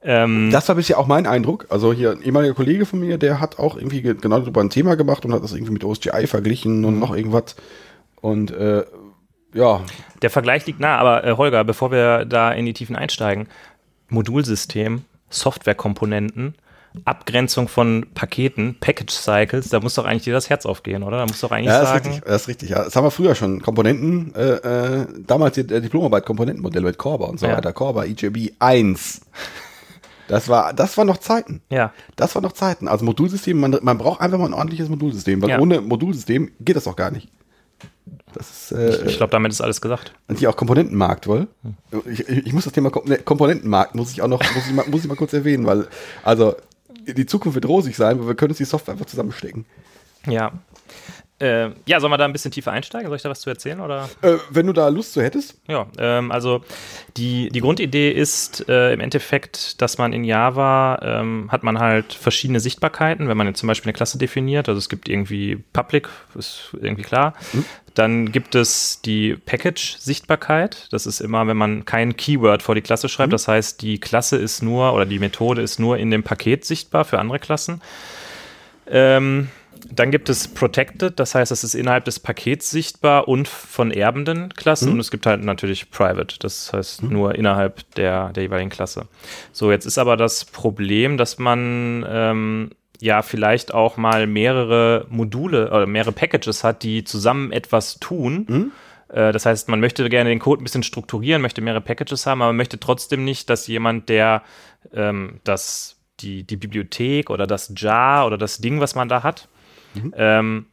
Ähm,
Das war bisher auch mein Eindruck. Also hier ein ehemaliger Kollege von mir, der hat auch irgendwie ge- genau darüber ein Thema gemacht und hat das irgendwie mit OSGI verglichen und noch irgendwas. Und äh, ja,
der Vergleich liegt nah, aber äh, Holger, bevor wir da in die Tiefen einsteigen, Modulsystem, Softwarekomponenten, Abgrenzung von Paketen, Package Cycles, da muss doch eigentlich dir das Herz aufgehen, oder? Da muss doch eigentlich
ja das ist
sagen,
richtig. Das ist richtig. Ja. Das haben wir früher schon. Komponenten, äh, äh, damals die äh, Diplomarbeit Komponentenmodell mit Corba und so
Ja.
weiter. Corba, EJB 1. Das war, das war noch Zeiten.
ja,
Das war noch Zeiten. Also Modulsystem, man, man braucht einfach mal ein ordentliches Modulsystem, weil
Ja.
ohne Modulsystem geht das auch gar nicht. Das ist äh,
ich glaube, damit ist alles gesagt.
und hier auch Komponentenmarkt, wohl. Ich, ich, ich muss das Thema ne, Komponentenmarkt muss ich auch noch muss ich mal, muss ich mal kurz erwähnen, weil also die Zukunft wird rosig sein, weil wir können uns die Software einfach zusammenstecken.
Ja. Äh, ja, sollen wir da ein bisschen tiefer einsteigen? Soll ich da was zu erzählen? Oder?
Äh, wenn du da Lust zu hättest,
Ja, ähm, also die, die Grundidee ist äh, im Endeffekt, dass man in Java ähm, hat man halt verschiedene Sichtbarkeiten, wenn man jetzt zum Beispiel eine Klasse definiert, also es gibt irgendwie Public, ist irgendwie klar. Dann gibt es die Package-Sichtbarkeit. Das ist immer, wenn man kein Keyword vor die Klasse schreibt. Das heißt, die Klasse ist nur oder die Methode ist nur in dem Paket sichtbar für andere Klassen. Ähm, dann gibt es Protected, das heißt, es ist innerhalb des Pakets sichtbar und von erbenden Klassen. Und es gibt halt natürlich Private, das heißt nur innerhalb der, der jeweiligen Klasse. So, jetzt ist aber das Problem, dass man ähm, ja vielleicht auch mal mehrere Module oder mehrere Packages hat, die zusammen etwas tun. Äh, Das heißt, man möchte gerne den Code ein bisschen strukturieren, möchte mehrere Packages haben, aber möchte trotzdem nicht, dass jemand, der ähm, das, die, die Bibliothek oder das Jar oder das Ding, was man da hat, ähm,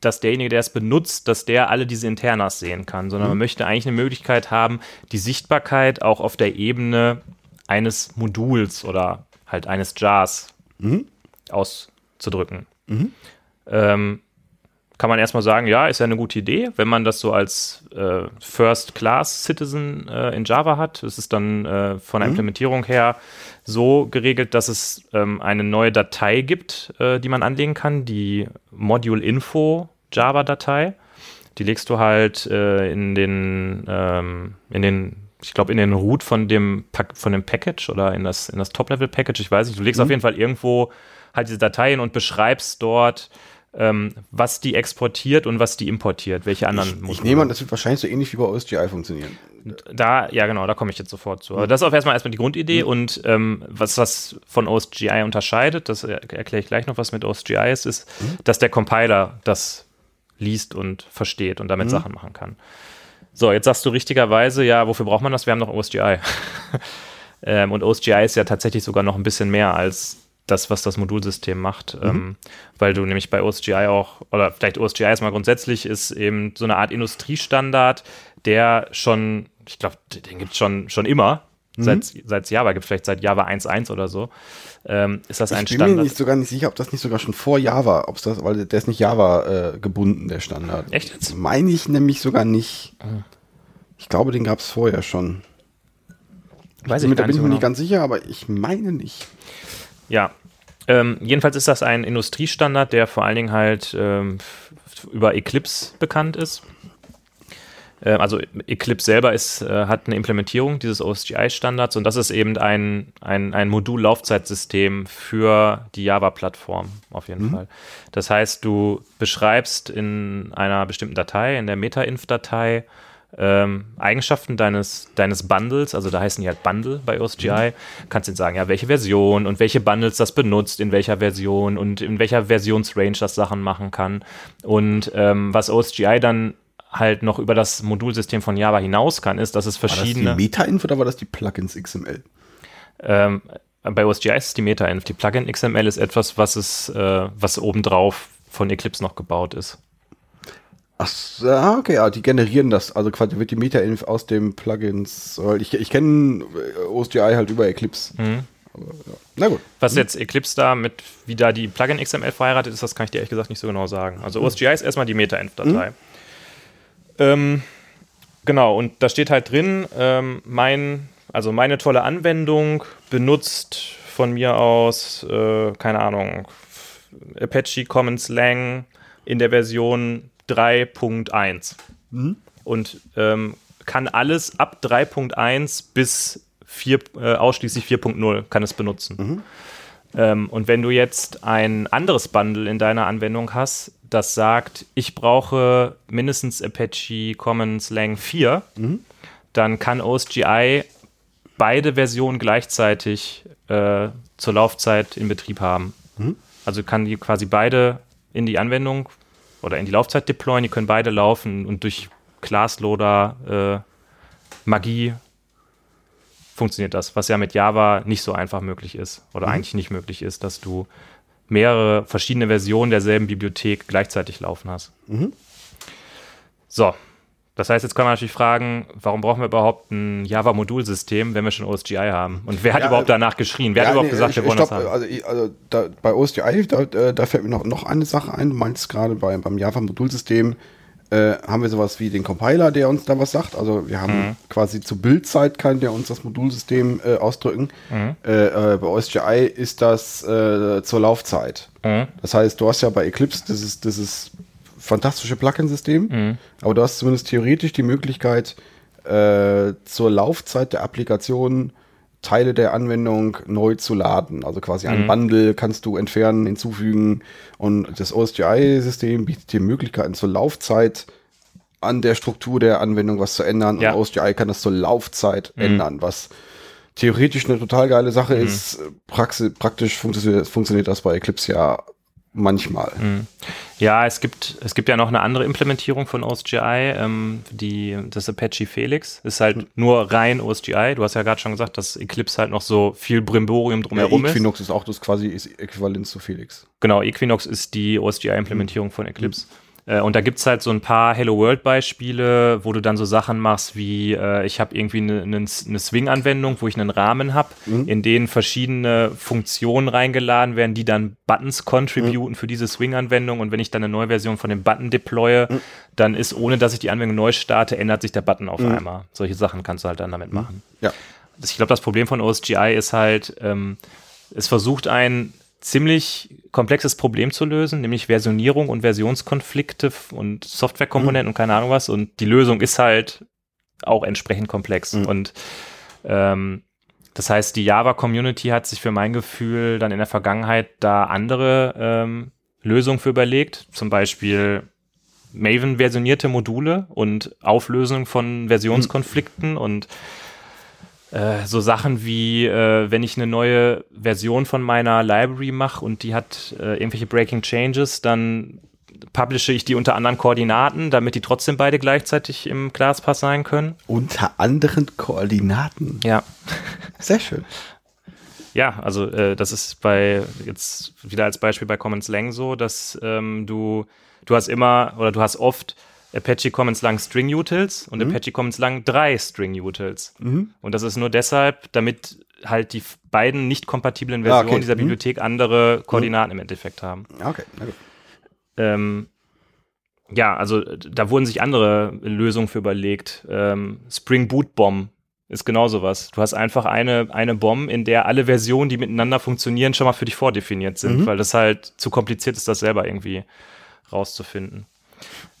dass derjenige, der es benutzt, dass der alle diese Internas sehen kann, sondern man möchte eigentlich eine Möglichkeit haben, die Sichtbarkeit auch auf der Ebene eines Moduls oder halt eines Jars auszudrücken. Ähm, kann man erstmal sagen, ja, ist ja eine gute Idee, wenn man das so als äh, First-Class-Citizen äh, in Java hat. Es ist dann äh, von der Implementierung her so geregelt, dass es ähm, eine neue Datei gibt, äh, die man anlegen kann, die Module-Info Java-Datei. Die legst du halt äh, in den, ähm, in den, ich glaube, in den Root von dem, Pack, von dem Package oder in das, in das Top-Level-Package, ich weiß nicht, du legst auf jeden Fall irgendwo halt diese Dateien und beschreibst dort, ähm, was die exportiert und was die importiert, welche anderen
ich nehme an, das wird wahrscheinlich so ähnlich wie bei OSGI funktionieren.
da, ja genau, da komme ich jetzt sofort zu. Aber das ist auch erstmal erstmal die Grundidee und ähm, was was von OSGI unterscheidet, das er- erkläre ich gleich noch, was mit OSGI ist, ist, dass der Compiler das liest und versteht und damit Sachen machen kann. So, jetzt sagst du richtigerweise, ja, wofür braucht man das? Wir haben noch OSGI. ähm, und OSGI ist ja tatsächlich sogar noch ein bisschen mehr als das, was das Modulsystem macht, ähm, weil du nämlich bei OSGI auch, oder vielleicht OSGI erstmal grundsätzlich, ist eben so eine Art Industriestandard, der schon, ich glaube, den gibt es schon, schon immer, seit es Java gibt, vielleicht seit Java 1.1 oder so, ähm, ist das ein
Ich bin mir
Standard.
nicht sogar nicht sicher, ob das nicht sogar schon vor Java, ob das, weil der ist nicht Java äh, gebunden, der Standard.
Echt jetzt?
Meine ich nämlich sogar nicht. Ich glaube, den gab es vorher schon.
Weiß
da
ich gar
bin ich mir
genau.
nicht ganz sicher, aber ich meine nicht.
Ja. Ähm, jedenfalls ist das ein Industriestandard, der vor allen Dingen halt ähm, über Eclipse bekannt ist. Ähm, also Eclipse selber ist, äh, hat eine Implementierung dieses OSGI-Standards und das ist eben ein, ein, ein Modul-Laufzeitsystem für die Java-Plattform auf jeden Fall. Das heißt, du beschreibst in einer bestimmten Datei, in der Meta-Inf-Datei, ähm, Eigenschaften deines, deines Bundles, also da heißen die halt Bundle bei OSGI, kannst ihnen sagen, ja, welche Version und welche Bundles das benutzt, in welcher Version und in welcher Versionsrange das Sachen machen kann. Und ähm, was OSGI dann halt noch über das Modulsystem von Java hinaus kann, ist, dass es
War das die
verschiedene.
Meta-Inf oder war das die Plugins XML?
Ähm, bei OSGI ist es die Meta-Inf. Die Plugin XML ist etwas, was es, äh, was obendrauf von Eclipse noch gebaut ist.
Ach, ah, okay, ja, die generieren das. Also quasi wird die Meta-Inf aus dem Plugins. weil Ich, ich kenne äh, OSGI halt über Eclipse.
Mhm.
Aber, ja. Na gut.
Was jetzt Eclipse da mit, wie da die Plugin XML verheiratet ist, das kann ich dir ehrlich gesagt nicht so genau sagen. Also OSGI ist erstmal die Meta-Inf-Datei. Ähm, genau, und da steht halt drin, ähm, mein, also meine tolle Anwendung benutzt von mir aus, äh, keine Ahnung, Apache Commons Lang in der Version 3.1 und ähm, kann alles ab 3.1 bis 4, äh, ausschließlich 4.0 kann es benutzen. Ähm, und wenn du jetzt ein anderes Bundle in deiner Anwendung hast, das sagt, ich brauche mindestens Apache Commons Lang 4, dann kann OSGI beide Versionen gleichzeitig äh, zur Laufzeit in Betrieb haben. Also kann die quasi beide in die Anwendung oder in die Laufzeit deployen, die können beide laufen und durch Classloader äh, Magie funktioniert das, was ja mit Java nicht so einfach möglich ist oder eigentlich nicht möglich ist, dass du mehrere verschiedene Versionen derselben Bibliothek gleichzeitig laufen hast. So, das heißt, jetzt kann man natürlich fragen, warum brauchen wir überhaupt ein Java-Modulsystem, wenn wir schon OSGI haben? Und wer hat
Ja,
überhaupt
äh,
danach geschrien? Wer hat überhaupt
nee,
gesagt,
ich,
wir
ich
wollen
glaub,
das haben?
Also, ich, also da, bei OSGI, da, äh, da fällt mir noch, noch eine Sache ein. Du meinst gerade bei, beim Java-Modulsystem äh, haben wir sowas wie den Compiler, der uns da was sagt. Also wir haben
Mhm.
quasi zur Bildzeit kann der uns das Modulsystem äh, ausdrücken.
Mhm.
Äh, äh, bei OSGI ist das äh, zur Laufzeit.
Mhm.
Das heißt, du hast ja bei Eclipse dieses, dieses fantastische Plugin-System,
Mhm.
aber du hast zumindest theoretisch die Möglichkeit, äh, zur Laufzeit der Applikation Teile der Anwendung neu zu laden. Also quasi ein
Mhm.
Bundle kannst du entfernen, hinzufügen und das OSGI-System bietet dir Möglichkeiten zur Laufzeit an der Struktur der Anwendung was zu ändern
Ja.
und OSGI kann das zur Laufzeit
Mhm.
ändern, was theoretisch eine total geile Sache ist. Praxi praktisch funktioniert, funktioniert das bei Eclipse ja manchmal.
Ja, es gibt, es gibt ja noch eine andere Implementierung von OSGI, ähm, die, das Apache Felix. Ist halt nur rein OSGI. Du hast ja gerade schon gesagt, dass Eclipse halt noch so viel Brimborium
Ja,
drumherum ist.
Equinox ist auch das quasi Äquivalent zu Felix.
Genau, Equinox ist die OSGI-Implementierung von Eclipse. Äh, und da gibt's halt so ein paar Hello World-Beispiele, wo du dann so Sachen machst wie, äh, ich habe irgendwie eine ne, ne Swing-Anwendung, wo ich einen Rahmen habe, in denen verschiedene Funktionen reingeladen werden, die dann Buttons contributen für diese Swing-Anwendung. Und wenn ich dann eine neue Version von dem Button deploye, dann ist, ohne dass ich die Anwendung neu starte, ändert sich der Button auf einmal. Solche Sachen kannst du halt dann damit machen
Ja.
ich glaube, das Problem von OSGI ist halt, ähm, es versucht ein ziemlich komplexes Problem zu lösen, nämlich Versionierung und Versionskonflikte und Softwarekomponenten und keine Ahnung was. Und die Lösung ist halt auch entsprechend komplex. Und ähm, das heißt, die Java-Community hat sich für mein Gefühl dann in der Vergangenheit da andere ähm, Lösungen für überlegt. Zum Beispiel Maven-versionierte Module und Auflösung von Versionskonflikten und äh, so Sachen wie, äh, wenn ich eine neue Version von meiner Library mache und die hat äh, irgendwelche Breaking Changes, dann publishe ich die unter anderen Koordinaten, damit die trotzdem beide gleichzeitig im ClassPass sein können.
Unter anderen Koordinaten.
Ja.
Sehr schön.
Ja, also äh, das ist bei jetzt wieder als Beispiel bei Commons Lang so, dass ähm, du du hast immer oder du hast oft Apache Commons Lang String Utils und Apache Commons Lang drei String Utils. Und das ist nur deshalb, damit halt die beiden nicht kompatiblen
Ah,
Versionen
okay.
dieser
Mhm.
Bibliothek andere Koordinaten im Endeffekt haben.
Okay, na gut.
Ähm, ja, also da wurden sich andere Lösungen für überlegt. Ähm, Spring Boot Bomb ist genau sowas. Du hast einfach eine, eine Bomb, in der alle Versionen, die miteinander funktionieren, schon mal für dich vordefiniert sind, weil das halt zu kompliziert ist, das selber irgendwie rauszufinden.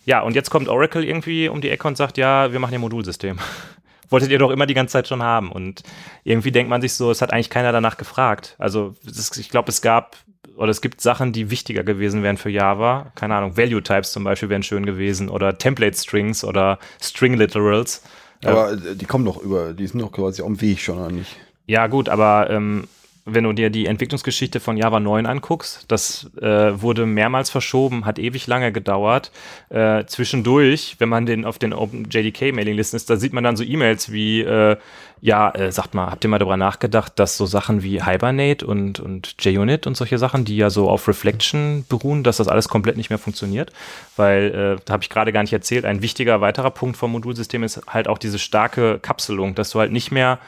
Ja, und jetzt kommt Oracle irgendwie um die Ecke und sagt, ja, wir machen ihr Modulsystem. Wolltet ihr doch immer die ganze Zeit schon haben. Und irgendwie denkt man sich so, es hat eigentlich keiner danach gefragt. Also es, ich glaube, es gab oder es gibt Sachen, die wichtiger gewesen wären für Java. Keine Ahnung, Value Types zum Beispiel wären schön gewesen oder Template Strings oder String Literals.
Aber äh, die kommen doch über, die sind doch quasi am Weg schon, oder nicht?
Ja, gut, aber ähm, wenn du dir die Entwicklungsgeschichte von Java 9 anguckst, das äh, wurde mehrmals verschoben, hat ewig lange gedauert. Äh, zwischendurch, wenn man den auf den OpenJDK-Mailinglisten ist, da sieht man dann so E-Mails wie, äh, ja, äh, sagt mal, habt ihr mal darüber nachgedacht, dass so Sachen wie Hibernate und, und JUnit und solche Sachen, die ja so auf Reflection beruhen, dass das alles komplett nicht mehr funktioniert? Weil, äh, da habe ich gerade gar nicht erzählt, ein wichtiger weiterer Punkt vom Modulsystem ist halt auch diese starke Kapselung, dass du halt nicht mehr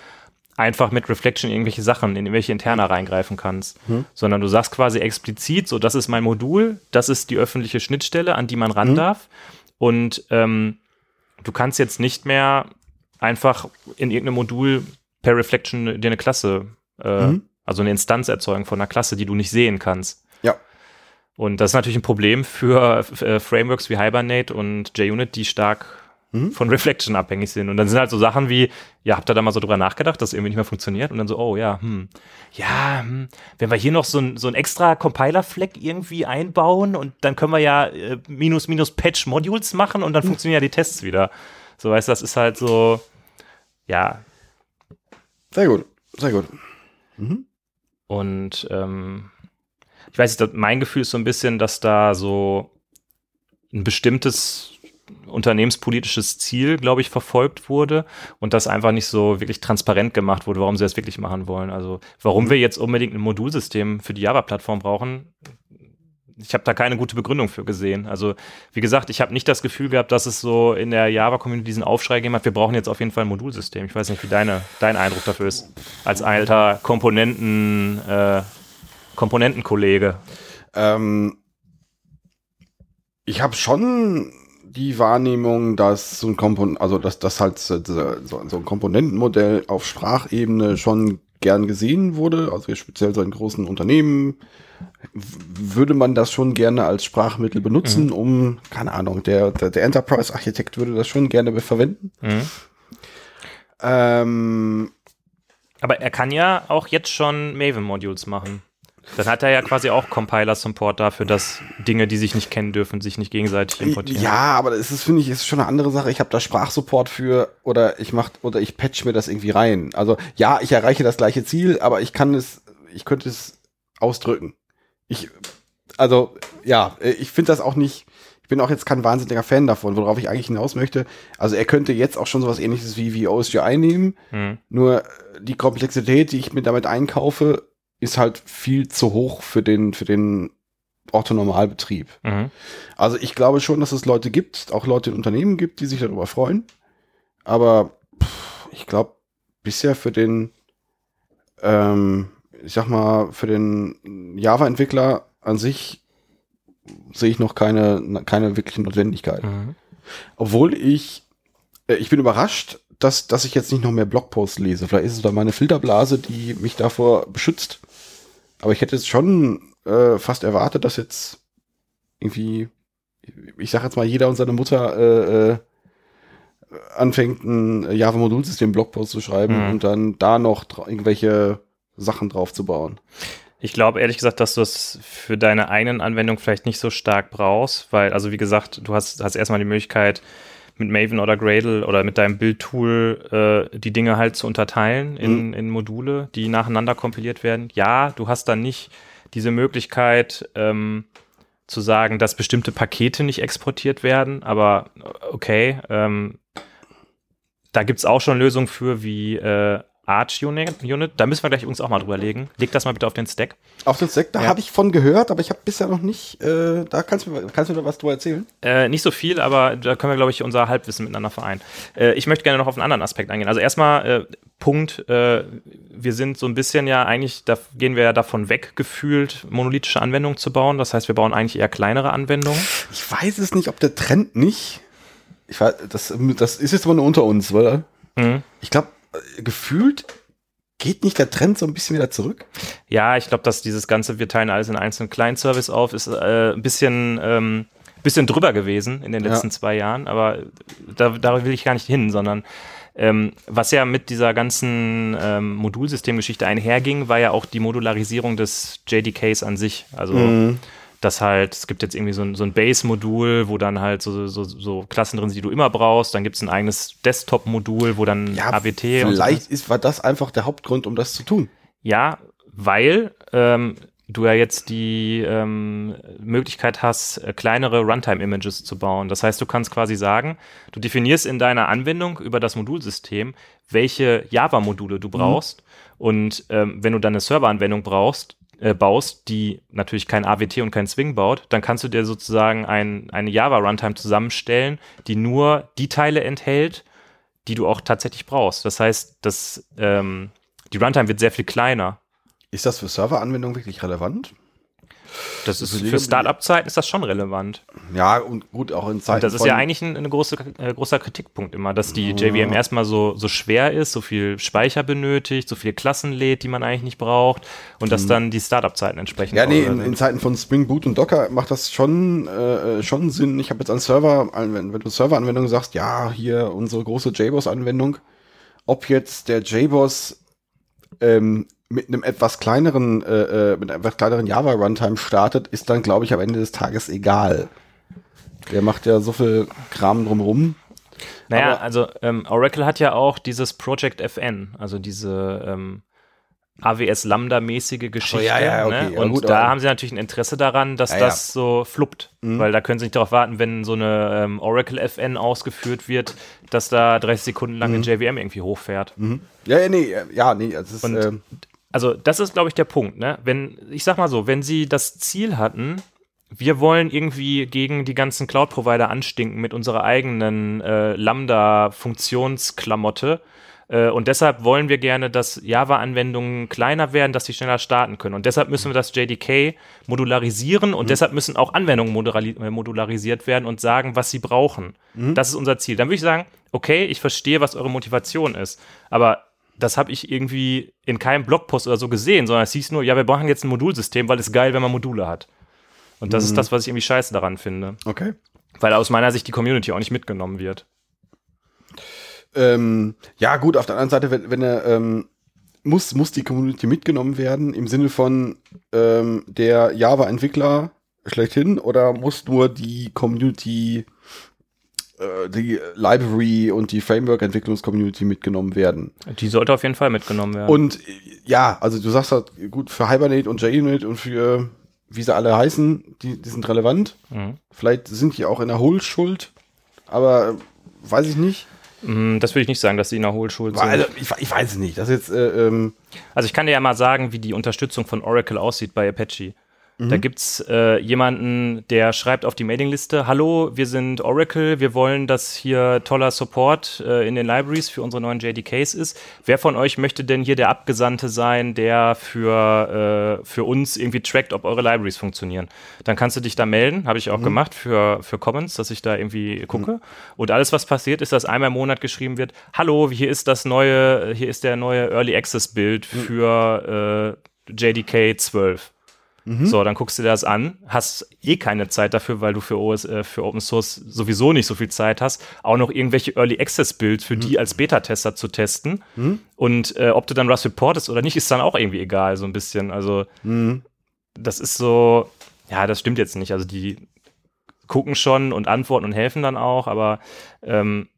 einfach mit Reflection irgendwelche Sachen in irgendwelche Interna reingreifen kannst,
Hm.
sondern du sagst quasi explizit, so das ist mein Modul, das ist die öffentliche Schnittstelle, an die man ran
Hm.
darf und ähm, du kannst jetzt nicht mehr einfach in irgendeinem Modul per Reflection dir eine Klasse, äh,
Mhm.
also eine Instanz erzeugen von einer Klasse, die du nicht sehen kannst.
Ja.
Und das ist natürlich ein Problem für äh, Frameworks wie Hibernate und JUnit, die stark
Mhm.
von Reflection abhängig sind. Und dann sind halt so Sachen wie, ja, habt ihr da mal so drüber nachgedacht, dass irgendwie nicht mehr funktioniert? Und dann so, oh ja, hm, ja, hm, wenn wir hier noch so ein, so ein extra Compiler-Fleck irgendwie einbauen und dann können wir ja äh, minus minus Patch Modules machen und dann funktionieren ja die Tests wieder. So, weißt du, das ist halt so, ja,
Sehr gut, sehr gut.
Und ähm, ich weiß nicht, mein Gefühl ist so ein bisschen, dass da so ein bestimmtes unternehmenspolitisches Ziel, glaube ich, verfolgt wurde und das einfach nicht so wirklich transparent gemacht wurde, warum sie das wirklich machen wollen. Also warum wir jetzt unbedingt ein Modulsystem für die Java-Plattform brauchen, ich habe da keine gute Begründung für gesehen. Also wie gesagt, ich habe nicht das Gefühl gehabt, dass es so in der Java-Community diesen Aufschrei gegeben hat, wir brauchen jetzt auf jeden Fall ein Modulsystem. Ich weiß nicht, wie deine, dein Eindruck dafür ist, als alter Komponenten, äh, Komponentenkollege.
Ähm, ich habe schon die Wahrnehmung, dass so ein Kompon also dass das halt so, ein Komponentenmodell auf Sprachebene schon gern gesehen wurde, also speziell so in großen Unternehmen würde man das schon gerne als Sprachmittel benutzen, um keine Ahnung, der der, der Enterprise Architekt würde das schon gerne verwenden.
Mhm.
Ähm,
Aber er kann ja auch jetzt schon Maven-Modules machen. Dann hat er ja quasi auch Compiler-Support dafür, dass Dinge, die sich nicht kennen dürfen, sich nicht gegenseitig importieren.
Ja, aber das ist, finde ich, ist schon eine andere Sache. Ich habe da Sprachsupport für oder ich mach oder ich patch mir das irgendwie rein. Also ja, ich erreiche das gleiche Ziel, aber ich kann es, ich könnte es ausdrücken. Ich, also ja, ich finde das auch nicht. Ich bin auch jetzt kein wahnsinniger Fan davon, worauf ich eigentlich hinaus möchte. Also er könnte jetzt auch schon sowas ähnliches wie, wie OSGI nehmen.
Mhm.
Nur die Komplexität, die ich mir damit einkaufe, ist halt viel zu hoch für den, für den Orthonormalbetrieb.
Mhm.
Also ich glaube schon, dass es Leute gibt, auch Leute in Unternehmen gibt, die sich darüber freuen. Aber pff, ich glaube, bisher für den, ähm, ich sag mal, für den Java-Entwickler an sich sehe ich noch keine, keine wirkliche Notwendigkeit.
Mhm.
Obwohl ich, äh, ich bin überrascht, dass, dass ich jetzt nicht noch mehr Blogposts lese. Vielleicht ist es da meine Filterblase, die mich davor beschützt. Aber ich hätte jetzt schon äh, fast erwartet, dass jetzt irgendwie, ich sag jetzt mal, jeder und seine Mutter äh, äh, anfängt, ein Java-Modulsystem-Blogpost zu schreiben
Mhm.
und dann da noch irgendwelche Sachen drauf zu bauen.
Ich glaube ehrlich gesagt, dass du es für deine eigenen Anwendungen vielleicht nicht so stark brauchst, weil, also wie gesagt, du hast, hast erstmal die Möglichkeit, mit Maven oder Gradle oder mit deinem Build-Tool äh, die Dinge halt zu unterteilen in, in Module, die nacheinander kompiliert werden. Ja, du hast dann nicht diese Möglichkeit ähm, zu sagen, dass bestimmte Pakete nicht exportiert werden, aber äh, okay, ähm, da gibt es auch schon Lösungen für wie äh, Arch Unit, Unit. Da müssen wir gleich uns auch mal drüber legen. Leg das mal bitte auf den Stack.
Auf den Stack, da
Ja.
habe ich von gehört, aber ich habe bisher noch nicht, äh, da kannst du, mir- kannst du mir was drüber erzählen?
Äh, nicht so viel, aber da können wir, glaube ich, unser Halbwissen miteinander vereinen. Äh, ich möchte gerne noch auf einen anderen Aspekt eingehen. Also erstmal äh, Punkt, äh, wir sind so ein bisschen ja eigentlich, da gehen wir ja davon weg, gefühlt monolithische Anwendungen zu bauen. Das heißt, wir bauen eigentlich eher kleinere Anwendungen.
Ich weiß es nicht, ob der Trend nicht. Ich weiß, das, das ist jetzt aber nur unter uns, weil
Mhm.
ich glaube, gefühlt geht nicht der Trend so ein bisschen wieder zurück.
Ja, ich glaube, dass dieses ganze, wir teilen alles in einzelnen Client-Service auf, ist äh, ein bisschen, ähm, bisschen drüber gewesen in den
Ja.
letzten zwei Jahren, aber da, da will ich gar nicht hin, sondern ähm, was ja mit dieser ganzen ähm, Modulsystemgeschichte einherging, war ja auch die Modularisierung des JDKs an sich. Also
Mhm.
Dass halt, es gibt jetzt irgendwie so ein, so ein Base-Modul, wo dann halt so, so, so Klassen drin sind, die du immer brauchst. Dann gibt es ein eigenes Desktop-Modul, wo dann
Ja,
AWT und so
vielleicht ist, war das einfach der Hauptgrund, um das zu tun.
ja, weil ähm, du ja jetzt die ähm, Möglichkeit hast, äh, kleinere Runtime-Images zu bauen. Das heißt, du kannst quasi sagen, du definierst in deiner Anwendung über das Modulsystem, welche Java-Module du brauchst. Und ähm, wenn du dann eine Serveranwendung brauchst, äh, baust, die natürlich kein AWT und kein Swing baut, dann kannst du dir sozusagen ein, eine Java-Runtime zusammenstellen, die nur die Teile enthält, die du auch tatsächlich brauchst. Das heißt, das, ähm, die Runtime wird sehr viel kleiner.
Ist das für Serveranwendungen wirklich relevant?
Das ist für Startup-Zeiten ist das schon relevant.
Ja, und gut, auch in Zeiten
Und das ist ja eigentlich ein, ein große, äh, großer Kritikpunkt immer, dass die. JVM erstmal so, so schwer ist, so viel Speicher benötigt, so viele Klassen lädt, die man eigentlich nicht braucht und dass dann die Startup-Zeiten entsprechend
Mhm. Ja, nee, in, in. Zeiten von Spring Boot und Docker macht das schon, äh, schon Sinn. Ich habe jetzt an Server, wenn, wenn du Serveranwendungen sagst, ja, hier unsere große JBoss-Anwendung, ob jetzt der JBoss ähm, mit einem etwas kleineren, äh, äh, mit einem etwas kleineren Java-Runtime startet, ist dann, glaube ich, am Ende des Tages egal. Der macht ja so viel Kram drumrum.
Naja,
aber-
also ähm, Oracle hat ja auch dieses Project FN, also diese ähm, AWS Lambda-mäßige Geschichte.
ja, ja, okay,
ne?
ja,
und
gut,
da haben sie natürlich ein Interesse daran, dass
Mhm.
das so fluppt. Weil da können sie nicht darauf warten, wenn so eine ähm, Oracle FN ausgeführt wird, dass da 30 Sekunden
Mhm.
lang ein JVM irgendwie hochfährt.
Ja, ja, nee, ja, nee, es ist, ähm,
also das ist, glaube ich, der Punkt. Ne? Wenn, ich sag mal so, wenn sie das Ziel hatten, wir wollen irgendwie gegen die ganzen Cloud-Provider anstinken mit unserer eigenen äh, Lambda-Funktionsklamotte. Äh, und deshalb wollen wir gerne, dass Java-Anwendungen kleiner werden, dass sie schneller starten können. Und deshalb müssen wir das JDK modularisieren und deshalb müssen auch Anwendungen äh, modularisiert werden und sagen, was sie brauchen. Das ist unser Ziel. Dann würde ich sagen, okay, ich verstehe, was eure Motivation ist. Aber das habe ich irgendwie in keinem Blogpost oder so gesehen, sondern es hieß nur, ja, wir brauchen jetzt ein Modulsystem, weil es geil, wenn man Module hat. Und das ist das, was ich irgendwie scheiße daran finde.
okay.
Weil aus meiner Sicht die Community auch nicht mitgenommen wird.
Ähm, ja, gut, auf der anderen Seite, wenn, wenn er ähm, muss, muss die Community mitgenommen werden im Sinne von ähm, der Java-Entwickler schlechthin oder muss nur die Community, äh, die Library und die Framework-Entwicklungs-Community mitgenommen werden?
Die sollte auf jeden Fall mitgenommen werden.
Und ja, also du sagst halt, gut, für Hibernate und JUnit und für wie sie alle heißen, die, die sind relevant.
Mhm.
Vielleicht sind die auch in der Hohlschuld, aber äh, weiß ich nicht.
Mm, Das würde ich nicht sagen, dass sie in der Hohlschuld sind.
Also, ich, ich weiß es nicht. Das jetzt, äh, ähm,
Also ich kann dir ja mal sagen, wie die Unterstützung von Oracle aussieht bei Apache. Da gibt es äh, jemanden, der schreibt auf die Mailingliste, hallo, wir sind Oracle, wir wollen, dass hier toller Support äh, in den Libraries für unsere neuen JDKs ist. Wer von euch möchte denn hier der Abgesandte sein, der für, äh, für uns irgendwie trackt, ob eure Libraries funktionieren? Dann kannst du dich da melden, habe ich auch gemacht für, für Comments, dass ich da irgendwie gucke. Und alles, was passiert, ist, dass einmal im Monat geschrieben wird, hallo, hier ist das neue, hier ist der neue Early Access Bild für äh, JDK 12. So, dann guckst du dir das an, hast eh keine Zeit dafür, weil du für, OS, äh, für Open Source sowieso nicht so viel Zeit hast, auch noch irgendwelche Early Access Builds für die als Beta-Tester zu testen. Und äh, ob du dann was reportest oder nicht, ist dann auch irgendwie egal, so ein bisschen. Also, das ist so, ja, das stimmt jetzt nicht. Also, die gucken schon und antworten und helfen dann auch, aber ähm,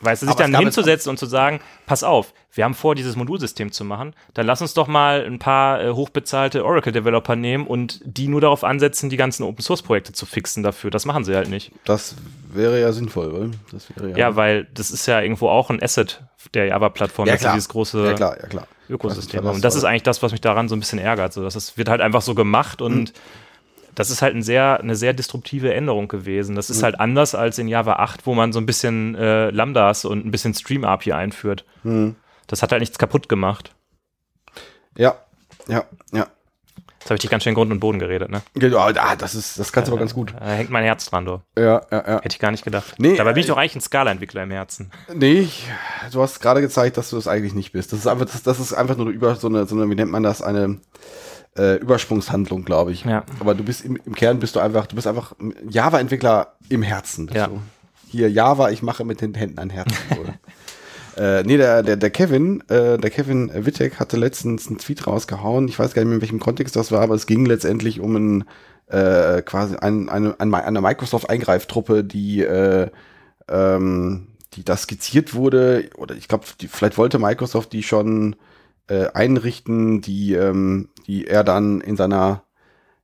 Weißt du, sich dann hinzusetzen und zu sagen, pass auf, wir haben vor, dieses Modulsystem zu machen, dann lass uns doch mal ein paar äh, hochbezahlte Oracle-Developer nehmen und die nur darauf ansetzen, die ganzen Open-Source-Projekte zu fixen dafür. Das machen sie halt nicht.
Das wäre ja sinnvoll, oder? Das wäre
Ja, weil das ist ja irgendwo auch ein Asset der Java-Plattform,
Ja,
dieses große
ja klar, ja klar.
Ökosystem
Das-
haben. Und das ist eigentlich das, was mich daran so ein bisschen ärgert. So, dass es wird halt einfach so gemacht und das ist halt ein sehr, eine sehr disruptive Änderung gewesen. Das ist halt anders als in Java 8, wo man so ein bisschen äh, Lambdas und ein bisschen Stream-API einführt. Das hat halt nichts kaputt gemacht.
Ja, ja, ja.
Jetzt habe ich dich ganz schön in Grund und Boden geredet, ne?
Genau, ah, das ist, das kannst du aber ganz gut.
Da hängt mein Herz dran, du.
Ja, ja, ja.
Hätte ich gar nicht gedacht.
Nee,
Dabei bin ich
äh,
doch eigentlich ein Scala-Entwickler im Herzen.
Nee, du hast gerade gezeigt, dass du das eigentlich nicht bist. Das ist einfach, das, das ist einfach nur über so eine, so eine, wie nennt man das, eine äh, Übersprungshandlung, glaube ich.
Ja.
Aber du bist im, im Kern bist du einfach, du bist einfach ein Java-Entwickler im Herzen.
Ja.
du. Hier Java, ich mache mit den Händen ein Herz. Äh, nee, der, der, der Kevin, äh, der Kevin Wittek hatte letztens einen Tweet rausgehauen. Ich weiß gar nicht mehr, in welchem Kontext das war, aber es ging letztendlich um ein, äh, quasi ein, eine, eine, eine Microsoft-Eingreiftruppe, die äh, ähm, die da skizziert wurde, oder ich glaube, vielleicht wollte Microsoft die schon äh, einrichten, die, ähm, die er dann in seiner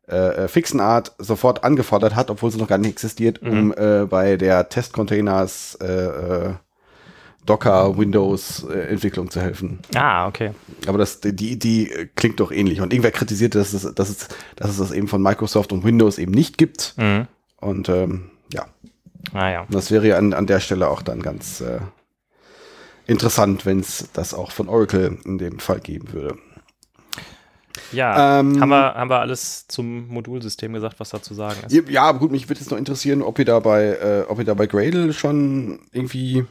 äh, äh, fixen Art sofort angefordert hat, obwohl sie noch gar nicht existiert, um
Mhm.
äh, bei der Testcontainers äh, äh, Docker Windows äh, Entwicklung zu helfen.
Ah, okay.
Aber das, die äh, klingt doch ähnlich. Und irgendwer kritisierte, dass es, dass es, dass es das eben von Microsoft und Windows eben nicht gibt.
Mhm.
Und ähm, ja,
Ah ja.
das wäre ja an, an der Stelle auch dann ganz äh, interessant, wenn es das auch von Oracle in dem Fall geben würde.
Ja,
Ähm,
haben, wir, haben wir alles zum Modulsystem gesagt, was da zu sagen ist?
Ja, aber gut, mich würde jetzt noch interessieren, ob ihr da bei, äh, ob ihr da bei Gradle schon irgendwie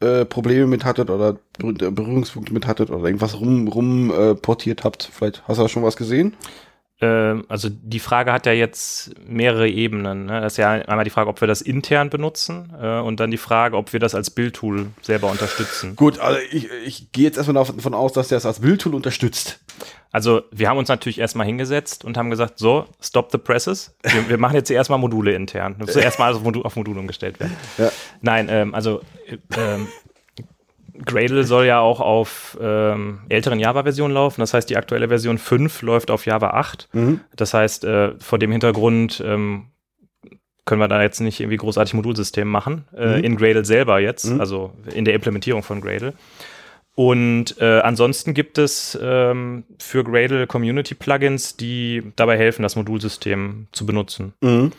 äh, Probleme mit hattet oder Ber- Berührungspunkte mit hattet oder irgendwas rum, rum äh, portiert habt. Vielleicht hast du da schon was gesehen?
Ähm, also die Frage hat ja jetzt mehrere Ebenen. Ne? Das ist ja einmal die Frage, ob wir das intern benutzen äh, und dann die Frage, ob wir das als Bildtool selber unterstützen.
Gut, also ich, ich gehe jetzt erstmal davon aus, dass der es als Bildtool unterstützt.
Also wir haben uns natürlich erstmal hingesetzt und haben gesagt, so, stop the presses. Wir, wir machen jetzt erstmal Module intern. Das muss erstmal auf Modul, auf Modul umgestellt werden.
Ja.
Nein, ähm, also äh, ähm, Gradle soll ja auch auf ähm, älteren Java-Versionen laufen. Das heißt, die aktuelle Version 5 läuft auf Java 8.
Mhm.
Das heißt, äh, vor dem Hintergrund ähm, können wir da jetzt nicht irgendwie großartig Modulsystem machen. Äh,
Mhm.
In Gradle selber jetzt,
Mhm.
also in der Implementierung von Gradle. Und äh, ansonsten gibt es ähm, für Gradle Community Plugins, die dabei helfen, das Modulsystem zu benutzen.
Mhm.